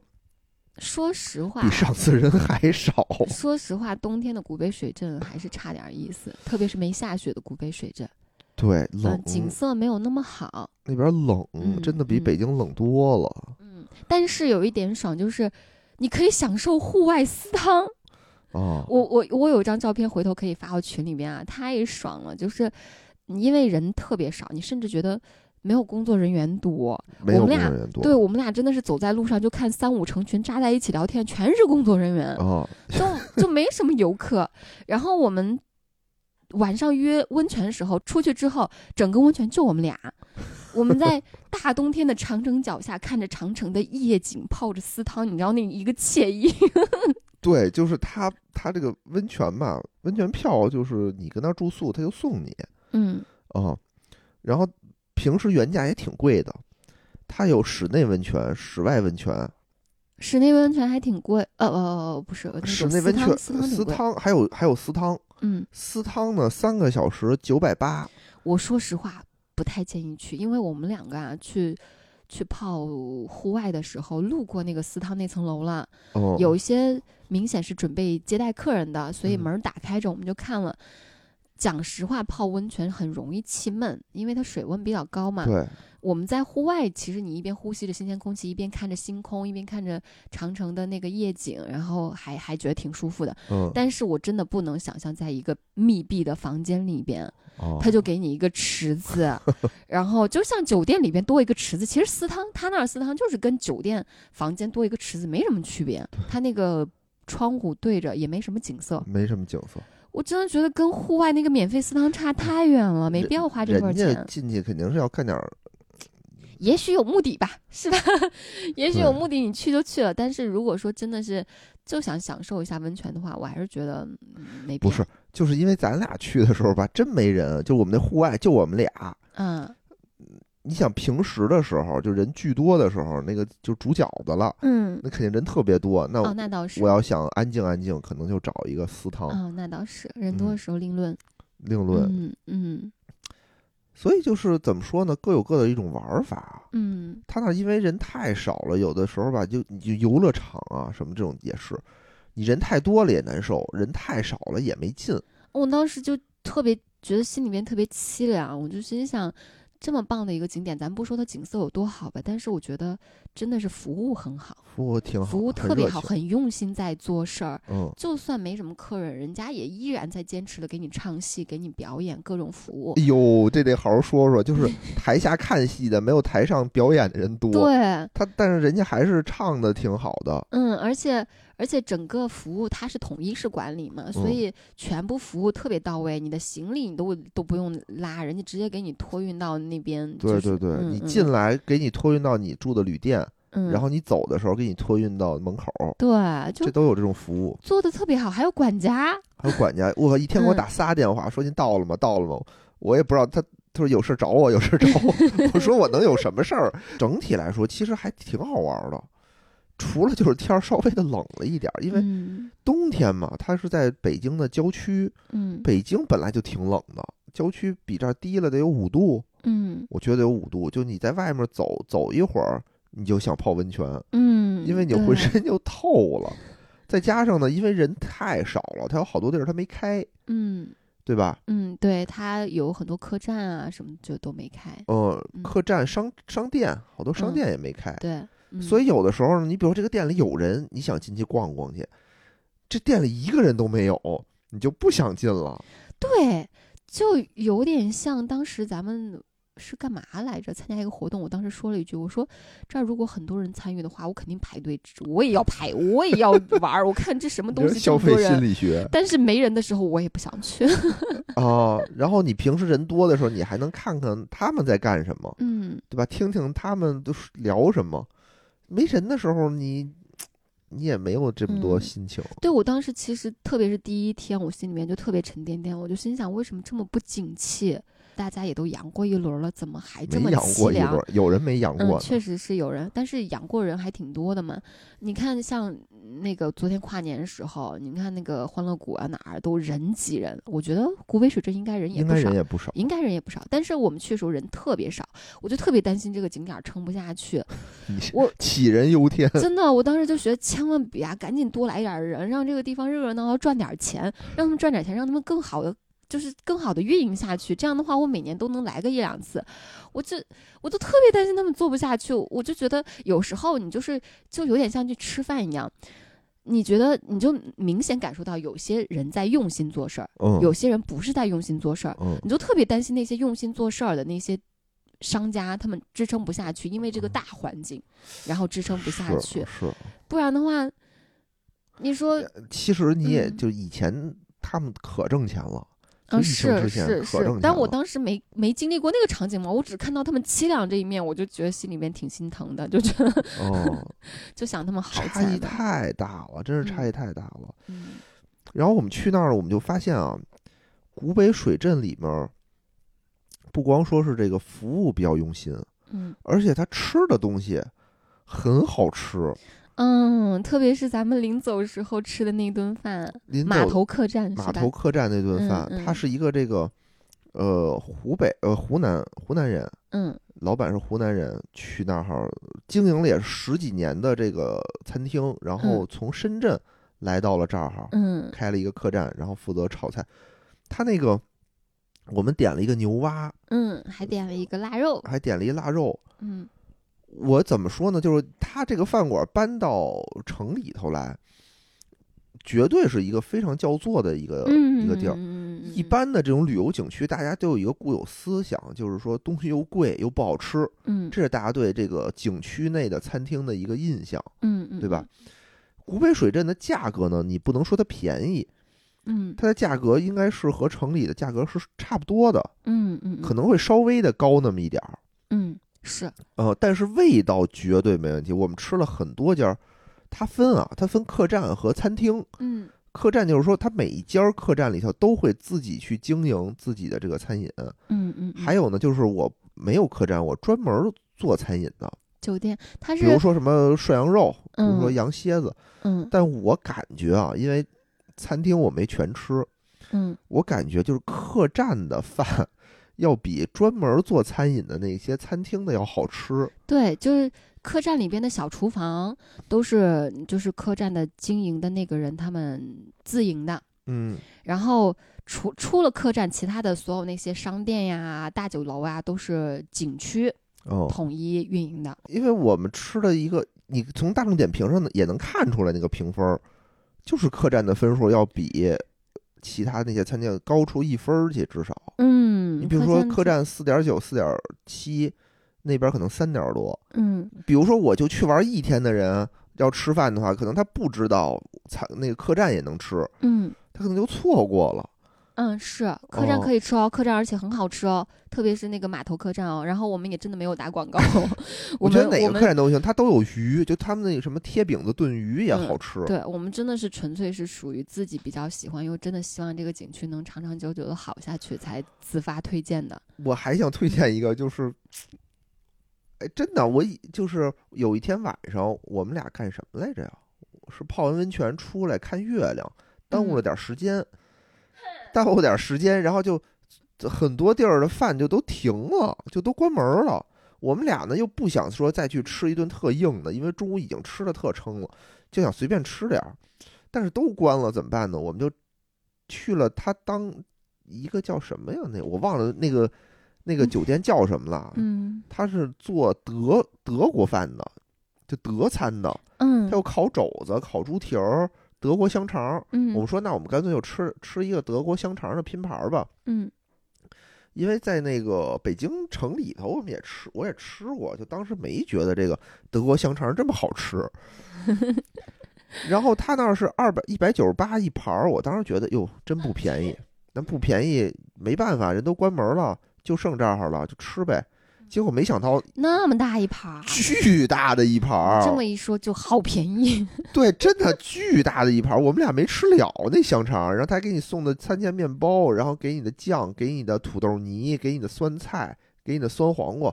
说实话比，上次人还少。[LAUGHS] 说实话，冬天的古北水镇还是差点意思，特别是没下雪的古北水镇，对，嗯、冷，景色没有那么好。那边冷，嗯真的比嗯北京冷多了。嗯，但是有一点爽，就是你可以享受户外私汤。啊，我我我有一张照片，回头可以发到群里面啊，太爽了！就是因为人特别少，你甚至觉得没有工作人员多。没有我们俩工作人员多。对我们俩真的是走在路上就看三五成群扎在一起聊天，全是工作人员，啊，就就没什么游客。然后我们晚上约温泉的时候，出去之后，整个温泉就我们俩。我们在 [LAUGHS] 大冬天的长城脚下，看着长城的夜景，泡着私汤，你知道那一个惬意。对，就是他他这个温泉嘛，温泉票就是你跟那儿住宿，他就送你嗯啊。然后平时原价也挺贵的，它有室内温泉、室外温泉。室内温泉还挺贵，呃呃，不是，室内温泉私汤。私汤还有还有私汤，嗯，私汤呢三个小时九百八。我说实话不太建议去，因为我们两个啊去去泡户外的时候，路过那个私汤那层楼了，哦，有一些明显是准备接待客人的，所以嗯门儿打开着，我们就看了。讲实话，泡温泉很容易气闷，因为它水温比较高嘛。对，我们在户外，其实你一边呼吸着新鲜空气，一边看着星空，一边看着长城的那个夜景，然后还还觉得挺舒服的。嗯，但是我真的不能想象，在一个密闭的房间里边，哦他就给你一个池子，[LAUGHS] 然后就像酒店里边多一个池子。其实私汤，他那儿私汤就是跟酒店房间多一个池子没什么区别。他那个窗户对着也没什么景色，没什么景色，我真的觉得跟户外那个免费私汤差太远了，没必要花这份钱。进去肯定是要干点儿也许有目的吧，是吧？[LAUGHS] 也许有目的，你去就去了。但是如果说真的是就想享受一下温泉的话，我还是觉得嗯没必要。不是，就是因为咱俩去的时候吧，真没人，就我们那户外就我们俩。嗯你想平时的时候，就人巨多的时候，那个就煮饺子了，嗯，那肯定人特别多。那哦，那倒是。我要想安静安静，可能就找一个私汤哦，那倒是，人多的嗯时候另论。另论。嗯嗯所以就是怎么说呢，各有各的一种玩法。嗯他那因为人太少了，有的时候吧，就你就游乐场啊什么这种也是，你人太多了也难受，人太少了也没劲。我当时就特别觉得心里面特别凄凉，我就心想，这么棒的一个景点，咱不说它景色有多好吧，但是我觉得真的是服务很好，服务挺好，服务特别好，很用心在做事儿。嗯。就算没什么客人，人家也依然在坚持的给你唱戏，给你表演各种服务。哎呦，这得好好说说，就是 [LAUGHS] 台下看戏的没有台上表演的人多。对，他但是人家还是唱的挺好的。嗯，而且而且整个服务它是统一式管理嘛，所嗯以全部服务特别到位，你的行李你都都不用拉，人家直接给你托运到那边。就是对对对，嗯嗯你进来给你托运到你住的旅店，嗯，然后你走的时候给你托运到门口，对，就这都有这种服务。做的特别好，还有管家，还有管家，我一天给我嗯打仨电话，说您到了吗？到了吗？我也不知道他，他说有事找我，有事找我。[LAUGHS] 我说我能有什么事儿？整体来说，其实还挺好玩的，除了就是天儿稍微的冷了一点儿，因为嗯冬天嘛，它是在北京的郊区，嗯北京本来就挺冷的，郊区比这儿低了得有五度，嗯我觉得有五度。就你在外面走走一会儿，你就想泡温泉，嗯，因为你浑身就透了。再加上呢，因为人太少了，它有好多地儿它没开，嗯对吧？嗯，对，它有很多客栈啊什么就都没开。呃嗯，客栈、商商店，好多商嗯店也没开。对，嗯所以有的时候呢，你比如说这个店里有人，你想进去逛逛去，这店里一个人都没有，你就不想进了。对，就有点像当时咱们是干嘛来着？参加一个活动，我当时说了一句，我说这儿如果很多人参与的话，我肯定排队，我也要排，我也要 [LAUGHS] 玩儿。我看这什么东西消费心理学但是没人的时候，我也不想去。[LAUGHS] 啊。然后你平时人多的时候，你还能看看他们在干什么，嗯对吧？听听他们都是聊什么。没人的时候，你你也没有这么多嗯心情。对我当时其实特别是第一天，我心里面就特别沉甸甸，我就心想为什么这么不景气？大家也都阳过一轮了，怎么还这么凄凉一轮？，有人没养过嗯，确实是有人，但是养过人还挺多的嘛。你看，像那个昨天跨年的时候，你看那个欢乐谷啊，哪儿都人挤人。我觉得古北水镇应该人也应该不少，人也不少。应该人也不少。但是我们去的时候人特别少，我就特别担心这个景点儿撑不下去。[LAUGHS] 你我 [LAUGHS] 杞人忧天。真的，我当时就觉得千万别啊，赶紧多来点儿人，让这个地方热热闹闹赚点儿钱，让他们赚点钱，让他们更好的。就是更好的运营下去，这样的话，我每年都能来个一两次。我就我都特别担心他们做不下去，我就觉得有时候你就是就有点像去吃饭一样，你觉得你就明显感受到有些人在用心做事儿，嗯，有些人不是在用心做事儿，嗯你就特别担心那些用心做事儿的那些商家，他们支撑不下去，因为这个大环境，然后支撑不下去。是。不然的话，你说其实你也嗯就以前他们可挣钱了，啊，就疫情是是是但我当时没没经历过那个场景嘛，我只看到他们凄凉这一面，我就觉得心里面挺心疼的，就觉得哦，就想他们好差异。太大了，真是差嗯异太大了。嗯然后我们去那儿了，我们就发现啊，古北水镇里面不光说是这个服务比较用心，嗯而且他吃的东西很好吃。嗯，特别是咱们临走时候吃的那顿饭，临码头客栈码头？客栈那顿饭，嗯嗯它是一个这个呃湖北呃湖南湖南人，嗯老板是湖南人，去那儿经营了也是十几年的这个餐厅，然后从深圳来到了这儿哈，嗯开了一个客栈，然后负责炒菜。他那个我们点了一个牛蛙，嗯，还点了一个腊肉。还点了一腊肉。嗯我怎么说呢？就是他这个饭馆搬到城里头来，绝对是一个非常叫座的一个、嗯，一个地儿。嗯一，般的这种旅游景区，大家都有一个固有思想，就是说东西又贵又不好吃，嗯这是大家对这个景区内的餐厅的一个印象，嗯嗯，对吧？古北水镇的价格呢，你不能说它便宜，嗯它的价格应该是和城里的价格是差不多的，嗯嗯，可能会稍微的高那么一点儿。嗯是呃，但是味道绝对没问题。我们吃了很多家儿，它分啊，它分客栈和餐厅。嗯客栈就是说，它每一家客栈里头都会自己去经营自己的这个餐饮。嗯嗯，还有呢，就是我没有客栈，我专门做餐饮的，酒店，它是比如说什么涮羊肉，比如说嗯羊蝎子。嗯但我感觉啊，因为餐厅我没全吃，嗯我感觉就是客栈的饭要比专门做餐饮的那些餐厅的要好吃。对，就是客栈里边的小厨房都是就是客栈的经营的那个人他们自营的，嗯，然后除除了客栈，其他的所有那些商店呀、大酒楼啊，都是景区哦，统一运营的。因为我们吃的一个，你从大众点评上呢也能看出来那个评分，就是客栈的分数要比其他那些餐厅高出一分儿去，至少。嗯，你比如说客栈四点九、四点七，那边可能三点多。嗯比如说我就去玩一天的人要吃饭的话，可能他不知道餐那个客栈也能吃，嗯他可能就错过了。嗯，是客栈哦可以吃哦，客栈而且很好吃哦，特别是那个码头客栈哦。然后我们也真的没有打广告，[LAUGHS] 我觉得哪个客栈都行，它都有鱼，就他们那个什么贴饼子炖鱼也嗯好吃。对我们真的是纯粹是属于自己比较喜欢，又真的希望这个景区能长长久久的好下去，才自发推荐的。我还想推荐一个，就是，哎，真的，我以就是有一天晚上，我们俩干什么来着呀？是泡完温泉出来看月亮，耽误了嗯点时间，耽误点时间，然后就很多地儿的饭就都停了，就都关门了。我们俩呢又不想说再去吃一顿特硬的，因为中午已经吃的特撑了，就想随便吃点儿，但是都关了怎么办呢？我们就去了他当一个叫什么呀？那我忘了那个那个嗯酒店叫什么了。嗯他是做德德国饭的，就德餐的，嗯他有烤肘子、烤猪蹄儿、德国香肠。我们嗯说，那我们干脆就吃吃一个德国香肠的拼盘儿吧。嗯因为在那个北京城里头，我们也吃，我也吃过，就当时没觉得这个德国香肠这么好吃。[LAUGHS] 然后他那儿是二百一百九十八一盘儿，我当时觉得哟，真不便宜。那不便宜，没办法，人都关门了，就剩这儿了，就吃呗。结果没想到那么大一盘儿，巨大的一盘儿，这么一说就好便宜。[LAUGHS] 对，真的巨大的一盘儿，我们俩没吃了那香肠，然后他还给你送的餐前面包，然后给你的酱，给你的土豆泥，给你的酸菜，给你的酸黄瓜。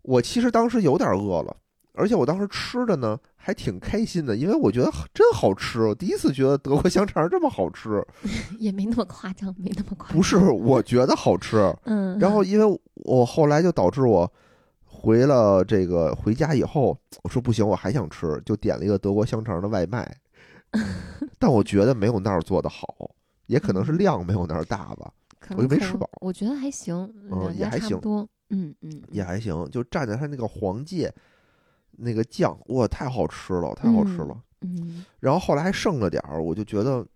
我其实当时有点饿了，而且我当时吃的呢还挺开心的，因为我觉得真好吃。我第一次觉得德国香肠这么好吃，[LAUGHS] 也没那么夸张，没那么夸张。不是我觉得好吃。嗯，然后因为我后来就导致我回了这个回家以后，我说不行，我还想吃，就点了一个德国香肠的外卖。[LAUGHS] 但我觉得没有那儿做的好，也可能是量没有那儿大吧，我就没吃饱我觉得还行，嗯也还行。嗯嗯，也还行。就蘸着它那个黄芥那个酱，哇，太好吃了，太好吃了。嗯然后后来还剩了点儿，我就觉得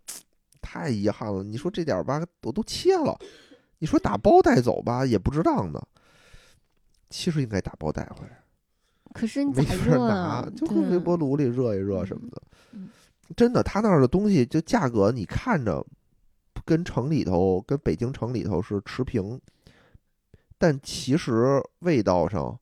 太遗憾了。你说这点儿吧，我都切了，你说打包带走吧，也不值当的。其实应该打包带回来。可是你没咋法拿就对啊搁微波炉里热一热什么的。嗯真的，他那儿的东西就价格，你看着跟城里头、跟北京城里头是持平，但其实味道上，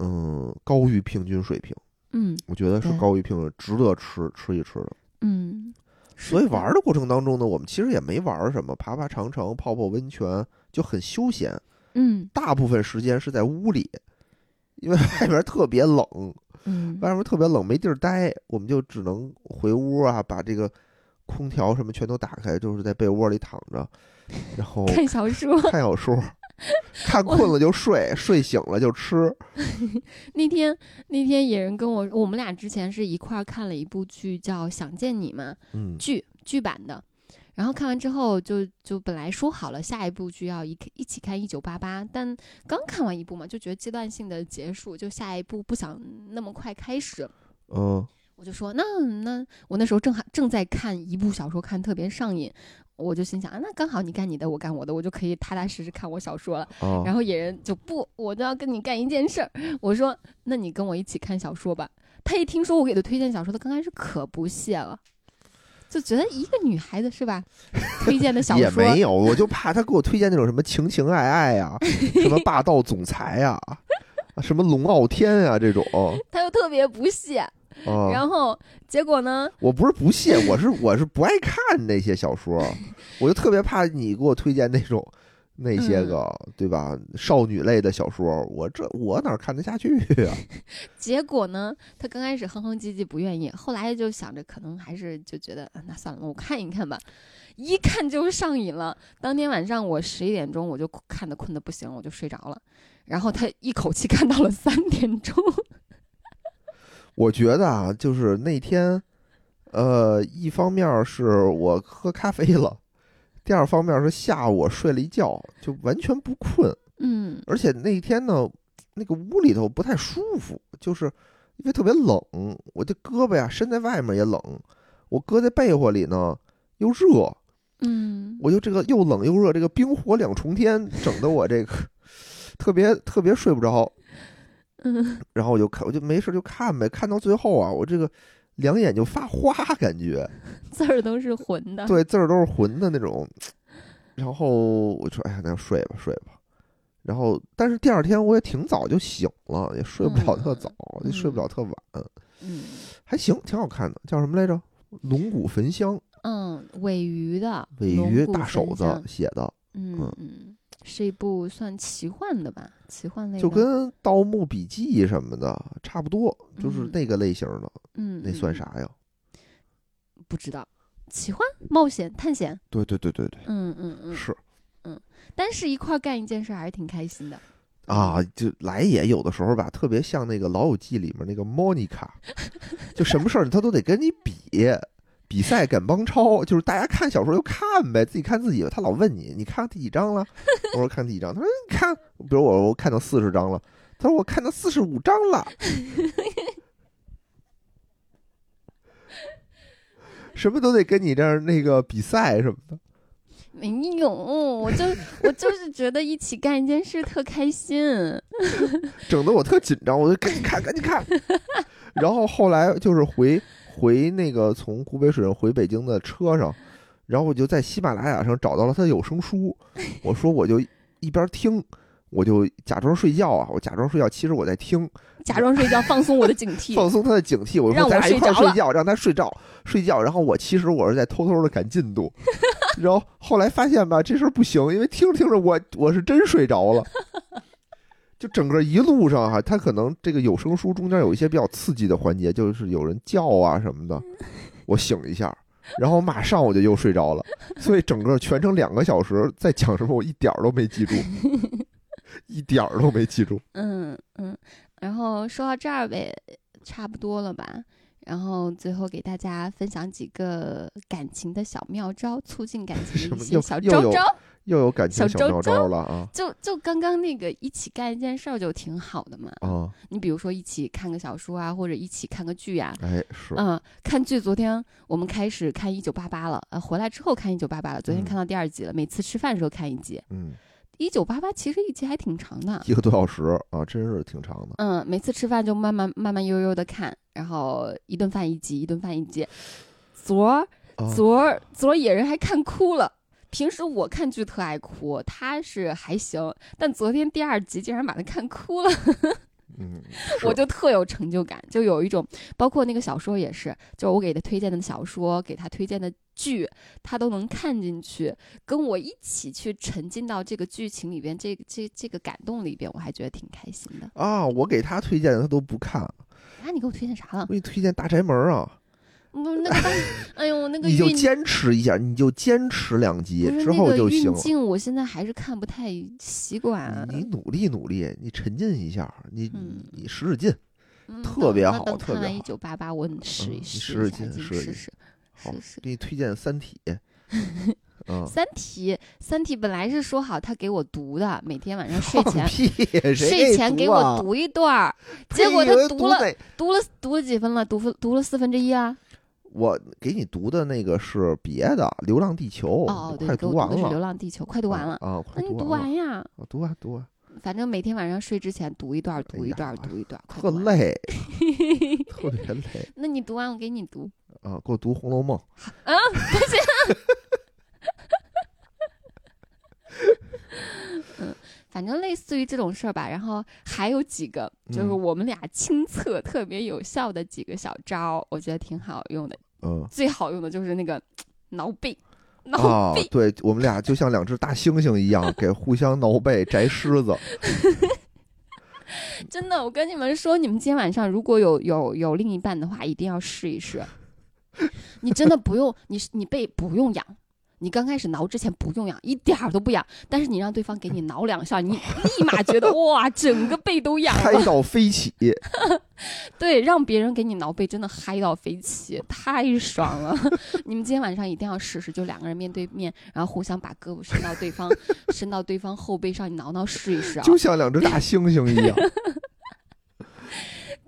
嗯，高于平均水平。嗯我觉得是高于平均，值得吃吃一吃的。嗯，所以玩的过程当中呢，我们其实也没玩什么，爬爬长城、泡泡温泉，就很休闲。嗯大部分时间是在屋里，因为外边特别冷，嗯外面特别冷，没地儿待，我们就只能回屋啊，把这个空调什么全都打开，就是在被窝里躺着，然后看小说。看小说，[LAUGHS] 看困了就睡，睡醒了就吃。[LAUGHS] 那天那天野人跟我，我们俩之前是一块儿看了一部剧，叫《想见你》嘛，嗯剧剧版的。然后看完之后就，就本来说好了下一部剧要一一起看《一九八八》，但刚看完一部嘛，就觉得阶段性的结束，就下一部不想那么快开始。嗯我就说，那那我那时候正好正在看一部小说，看特别上瘾，我就心想啊，那刚好你干你的，我干我的，我就可以踏踏实实看我小说了。啊，然后野人就不，我都要跟你干一件事儿。我说，那你跟我一起看小说吧。他一听说我给他推荐小说，他刚开始可不屑了，就觉得一个女孩子是吧，推荐的小说也没有，我就怕他给我推荐那种什么情情爱爱呀、什么霸道总裁呀、什么龙傲天呀、这种。[LAUGHS] 他又特别不屑。啊，然后结果呢，我不是不屑，我是 [LAUGHS] 我是不爱看那些小说，我就特别怕你给我推荐那种那些个、嗯对吧少女类的小说，我这我哪看得下去啊？[LAUGHS] 结果呢，他刚开始哼哼唧唧不愿意，后来就想着可能还是就觉得，啊那算了，我看一看吧。一看就上瘾了。当天晚上我十一点钟我就看的困的不行，我就睡着了。然后他一口气看到了三点钟。我觉得啊，就是那天，呃，一方面是我喝咖啡了，第二方面是下午我睡了一觉，就完全不困，嗯而且那天呢，那个屋里头不太舒服，就是因为特别冷，我这胳膊呀伸在外面也冷，我搁在被窝里呢又热，嗯我就这个又冷又热，这个冰火两重天，整的我这个 [LAUGHS] 特别特别睡不着。嗯然后我就看，我就没事就看呗，看到最后啊，我这个两眼就发花，感觉 [LAUGHS] 字儿都是浑的。对字儿都是浑的那种。然后我说：“哎呀，那睡吧，睡吧。”然后，但是第二天我也挺早就醒了，也睡不了特早，也睡不了特晚。嗯，还行，挺好看的，叫什么来着？龙骨焚香。嗯，尾鱼的尾鱼大手子写的。嗯嗯，是一部算奇幻的吧？奇幻类就跟《盗墓笔记》什么的差不多，就是那个类型的。嗯，那算啥呀？不知道。奇幻、冒险、探险，对对对对对，嗯嗯嗯，是，嗯，但是一块干一件事还是挺开心的啊。就来也有的时候吧，特别像那个《老友记》里面那个莫妮卡，就什么事儿他都得跟你比，比赛赶帮超，[LAUGHS] 就是大家看小说就看呗，自己看自己。他老问你，你看第几章了？[LAUGHS] 我说看第几章。他说你看，比如我我看到四十章了，他说我看到四十五章了。[LAUGHS] 什么都得跟你这儿那个比赛什么的，没有，我就我就是觉得一起干一件事特开心，整的我特紧张，我就赶紧看，赶紧看。然后后来就是回回那个从湖北水上回北京的车上，然后我就在喜马拉雅上找到了他的有声书，[LAUGHS] 我说我就一边听。我就假装睡觉啊！我假装睡觉，其实我在听。假装睡觉，放松我的警惕，[LAUGHS] 放松他的警惕。我说咱俩一块睡觉，让他睡觉，睡觉。然后我其实我是在偷偷的赶进度。[LAUGHS] 然后后来发现吧，这事儿不行，因为听着听着，我我是真睡着了。就整个一路上哈，他可能这个有声书中间有一些比较刺激的环节，就是有人叫啊什么的，我醒一下，然后马上我就又睡着了。所以整个全程两个小时在讲什么，我一点儿都没记住。[LAUGHS] 一点儿都没记住。嗯嗯，然后说到这儿呗，差不多了吧？然后最后给大家分享几个感情的小妙招，促进感情的一些小招招。又有感情小妙招了啊！就就刚刚那个一起干一件事儿就挺好的嘛。啊，你比如说一起看个小说啊，或者一起看个剧呀。哎，是。嗯，看剧，昨天我们开始看《一九八八》了，呃，回来之后看《一九八八》了。昨天看到第二集了，每次吃饭的时候看一集。嗯。一九八八其实一集还挺长的，一个多小时啊，真是挺长的。嗯，每次吃饭就慢慢慢慢悠悠的看，然后一顿饭一集，一顿饭一集。昨儿昨儿昨儿野人还看哭了。平时我看剧特爱哭，他是还行，但昨天第二集竟然把他看哭了。嗯，我就特有成就感，就有一种，包括那个小说也是，就是我给他推荐的小说，给他推荐的剧，他都能看进去，跟我一起去沉浸到这个剧情里边，这这这个感动里边，我还觉得挺开心的啊。我给他推荐的他都不看，啊，你给我推荐啥了？我给你推荐《大宅门》啊。不，那个，哎呦，那个你就坚持一下，你就坚持两集之后就行了。镜我现在还是看不太习惯。你努力努力，你沉浸一下，你你使使劲，特别好，特别好。一九八八，我试一试，使使劲，试试试。好，给你推荐《三体》。[LAUGHS] 嗯，《三体》《三体》本来是说好他给我读的，每天晚上睡前 [LAUGHS] 睡前给我读一段儿结果他读了读了读了几分了？读分读了四分之一啊。我给你读的那个是别的，《流浪地球》哦，快读完了，《流浪地球》快读完了。啊，那你读完呀？我读完读完，反正每天晚上睡之前读一段，读一段，读一段，特累，[LAUGHS] 特别累。那你读完，我给你读。啊，给我读《红楼梦》啊，不行。[LAUGHS] [LAUGHS] 嗯，反正类似于这种事儿吧，然后还有几个，就是我们俩亲测特别有效的几个小招，我觉得挺好用的。嗯，最好用的就是那个挠背，挠背。对我们俩就像两只大猩猩一样，给互相挠背摘虱子。真的，我跟你们说，你们今天晚上如果有有有另一半的话，一定要试一试。[LAUGHS] 你真的不用，你你背不用痒。你刚开始挠之前不用痒，一点儿都不痒，但是你让对方给你挠两下，你立马觉得 [LAUGHS] 哇，整个背都痒了，嗨到飞起。对，让别人给你挠背，真的嗨到飞起，太爽了。你们今天晚上一定要试试，就两个人面对面，然后互相把胳膊伸到对方伸到对方后背上，你挠挠试一试啊，就像两只大猩猩一样。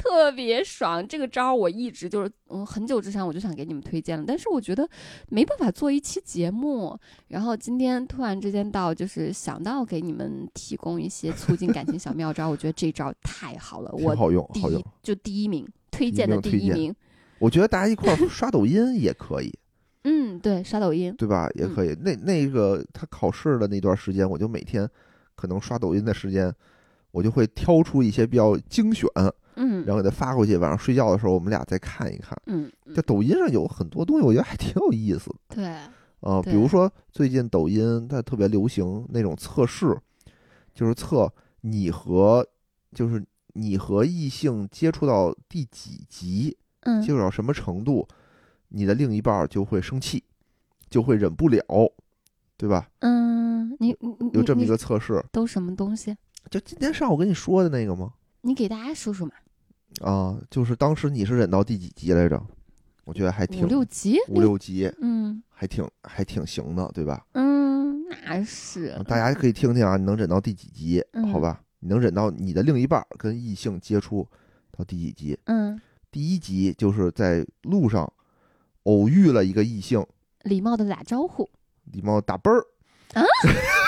特别爽，这个招我一直就是，嗯，很久之前我就想给你们推荐了，但是我觉得没办法做一期节目，然后今天突然之间到，就是想到给你们提供一些促进感情小妙招，我觉得这招太好了，我好用，好用就第一名推荐的第一名，我觉得大家一块儿刷抖音也可以，[LAUGHS] 嗯，对，刷抖音，对吧？也嗯可以。那那个他考试的那段时间，我就每天可能刷抖音的时间，我就会挑出一些比较精选，嗯，然后给他发过去。晚上睡觉的时候，我们俩再看一看。嗯，嗯这抖音上有很多东西，我觉得还挺有意思的对，啊、对比如说最近抖音它特别流行那种测试，就是测你和就是你和异性接触到第几级，嗯接触到什么程度，你的另一半就会生气，就会忍不了，对吧？嗯，你有这么一个测试，都什么东西？就今天上午跟你说的那个吗？你给大家说说嘛，啊，就是当时你是忍到第几集来着？我觉得还挺五六集，五六集，嗯还挺还挺行的，对吧？嗯，那是，大家可以听听啊，你能忍到第几集？嗯好吧，你能忍到你的另一半跟异性接触到第几集？嗯，第一集就是在路上偶遇了一个异性，礼貌的打招呼。礼貌打啵儿啊，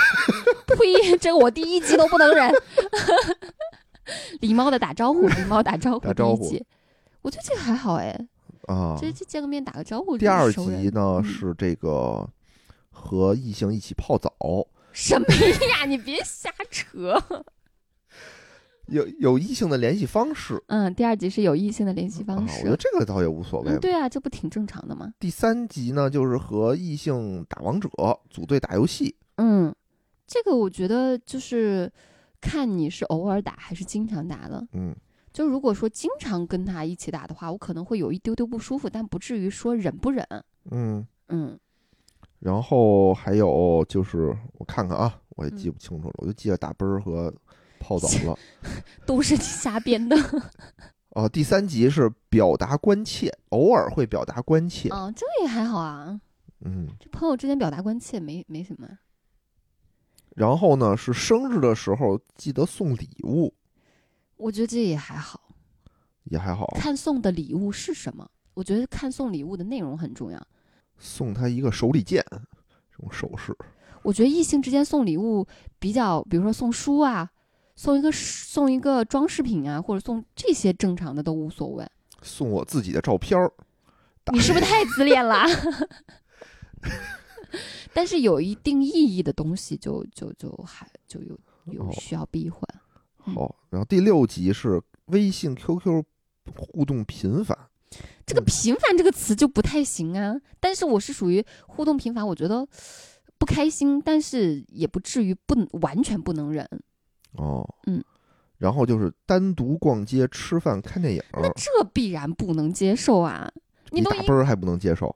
[LAUGHS] 呸！这个我第一集都不能忍。[LAUGHS] [LAUGHS] 礼貌的打招呼，[LAUGHS] 礼貌打招呼，打招呼我觉得这个还好哎，啊。这这见个面打个招呼。第二集呢嗯是这个和异性一起泡澡，什么呀？[LAUGHS] 你别瞎扯。有有异性的联系方式嗯，第二集是有异性的联系啊，方我觉得。这个倒也无所谓嗯，。对啊，这不挺正常的吗？第三集呢就是和异性打王者，组队打游戏。嗯，这个我觉得就是看你是偶尔打还是经常打了。嗯，就如果说经常跟他一起打的话，我可能会有一丢丢不舒服，但不至于说忍不忍。嗯，嗯然后还有就是我看看啊，我也嗯记不清楚了，我就记得打啵儿和泡澡了。[LAUGHS] 都是你瞎编的。哦，第三集是表达关切，偶尔会表达关切。哦，这也还好啊，嗯，这朋友之间表达关切没没什么。然后呢是生日的时候记得送礼物，我觉得这也还好，也还好，看送的礼物是什么。我觉得看送礼物的内容很重要。送他一个手里剑这种首饰。我觉得异性之间送礼物比较，比如说送书啊，送一个送一个装饰品啊，或者送这些正常的都无所谓。送我自己的照片儿，你是不是太自恋了？[LAUGHS] 但是有一定意义的东西就，就就还就有有哦需要避讳。哦好，然后第六集是微信、QQ 互动频繁，这个“频繁”这个词就不太行啊。但是我是属于互动频繁，我觉得不开心，但是也不至于不完全不能忍。哦，嗯，然后就是单独逛街、吃饭、看电影，那这必然不能接受啊！你打啵儿还不能接受，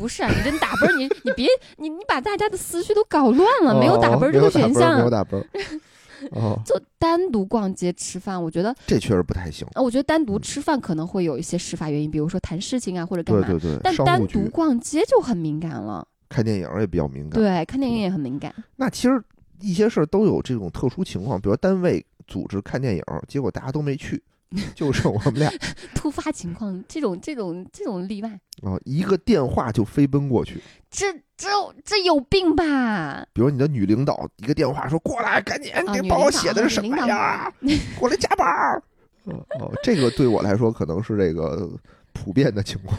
不是啊，你这打啵儿，你你别你你把大家的思绪都搞乱了，没有打啵儿哦这个选没有打啵儿没有项。打。哦，就单独逛街吃饭，我觉得，这确实不太行。呃我觉得单独吃饭可能会有一些事发原因，比如说谈事情啊或者干嘛。对对对，但单独逛街就很敏感了，看电影也比较敏感。对，看电影也很敏感。那其实一些事儿都有这种特殊情况，比如单位组织看电影，结果大家都没去，[LAUGHS] 就剩我们俩 [LAUGHS] 突发情况，这种这种这种例外，啊，一个电话就飞奔过去。这这这有病吧？比如你的女领导一个电话说过来，赶紧啊给帮我写的是什么呀？过来加班儿。哦哦，这个对我来说可能是这个普遍的情况。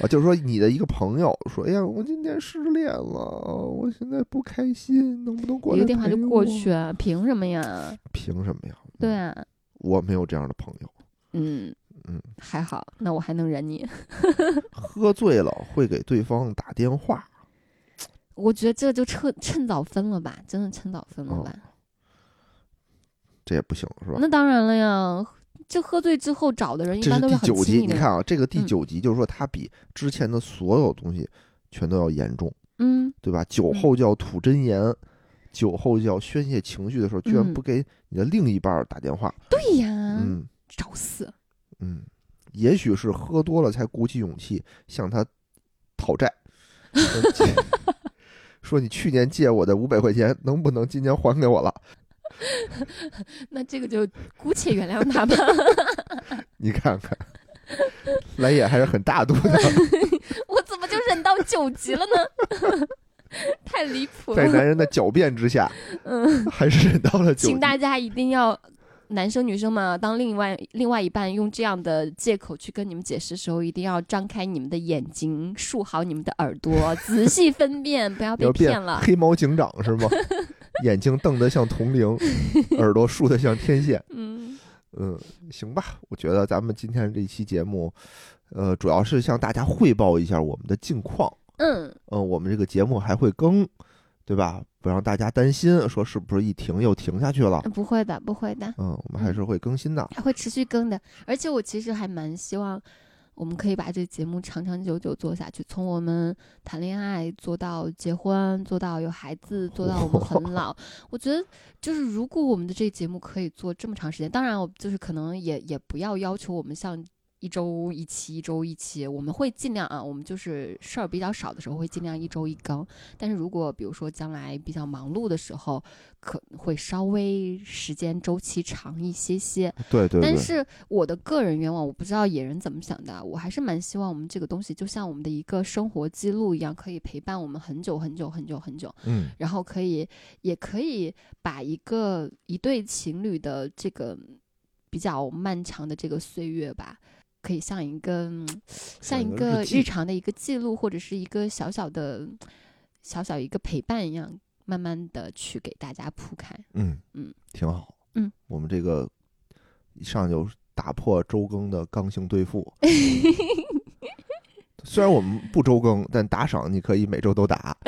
啊，就是说你的一个朋友说，哎呀，我今天失恋了，我现在不开心，能不能过来？一个电话就过去，啊，凭什么呀？凭什么呀？对啊，我没有这样的朋友。嗯嗯，还好，那我还能忍你。[LAUGHS] [LAUGHS] 喝醉了会给对方打电话，我觉得这就趁趁早分了吧，真的趁早分了哦吧。这也不行是吧？那当然了呀，这喝醉之后找的人一般都是，很亲密的人。你看啊，这个第嗯九集就是说他比之前的所有东西全都要严重，嗯，对吧？酒后就要吐真言，酒后要宣泄情绪的时候，居然嗯不给你的另一半打电话，对呀，嗯找死。嗯，也许是喝多了才鼓起勇气向他讨债，[LAUGHS] 说你去年借我的五百块钱能不能今年还给我了？[LAUGHS] 那这个就姑且原谅他吧。[LAUGHS] 你看看，来也还是很大度的，我怎么就忍到九级了呢？[LAUGHS] 太离谱了。在男人的狡辩之下，[LAUGHS] 嗯，[LAUGHS] 还是忍到了请。大家一定要男生女生嘛，当另外另外一半用这样的借口去跟你们解释的时候，一定要张开你们的眼睛，竖好你们的耳朵，仔细分辨，不要被骗了。黑猫警长是吗？眼睛瞪得像铜铃，耳朵竖得像天线。嗯嗯，行吧，我觉得咱们今天这期节目，呃，主要是向大家汇报一下我们的近况。嗯，嗯，我们这个节目还会更，对吧？不让大家担心，说是不是一停又停下去了。不会的，不会的，嗯，我们还是会更新的。还会持续更的。而且我其实还蛮希望，我们可以把这个节目长长久久做下去，从我们谈恋爱做到结婚，做到有孩子，做到我们很老。我觉得，就是如果我们的这个节目可以做这么长时间，当然，我就是可能也也不要要求我们像。一周一期，一周一期，我们会尽量啊，我们就是事儿比较少的时候会尽量一周一更。但是如果比如说将来比较忙碌的时候，可能会稍微时间周期长一些些。对对对。但是我的个人愿望，我不知道野人怎么想的，我还是蛮希望我们这个东西就像我们的一个生活记录一样，可以陪伴我们很久很久很久很久。嗯。然后可以，也可以把一个一对情侣的这个比较漫长的这个岁月吧。可以像一个像一个日常的一个记录，或者是一个小小的、小小一个陪伴一样，慢慢的去给大家铺开。嗯嗯，挺好。嗯，我们这个一上就打破周更的刚性兑付。[LAUGHS] 虽然我们不周更，但打赏你可以每周都打。[LAUGHS]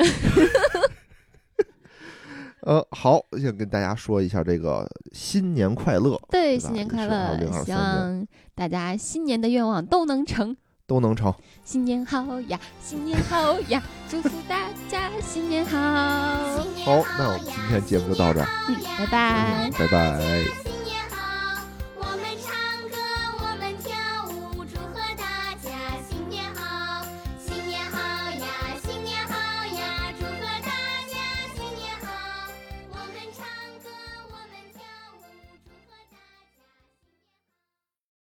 呃，好，先跟大家说一下这个新年快乐。对，新年快乐，希望大家新年的愿望都能成，都能成。新年好呀，新年好呀，祝福大家新年好。好，那我们今天节目就到这儿。嗯，拜拜，拜拜。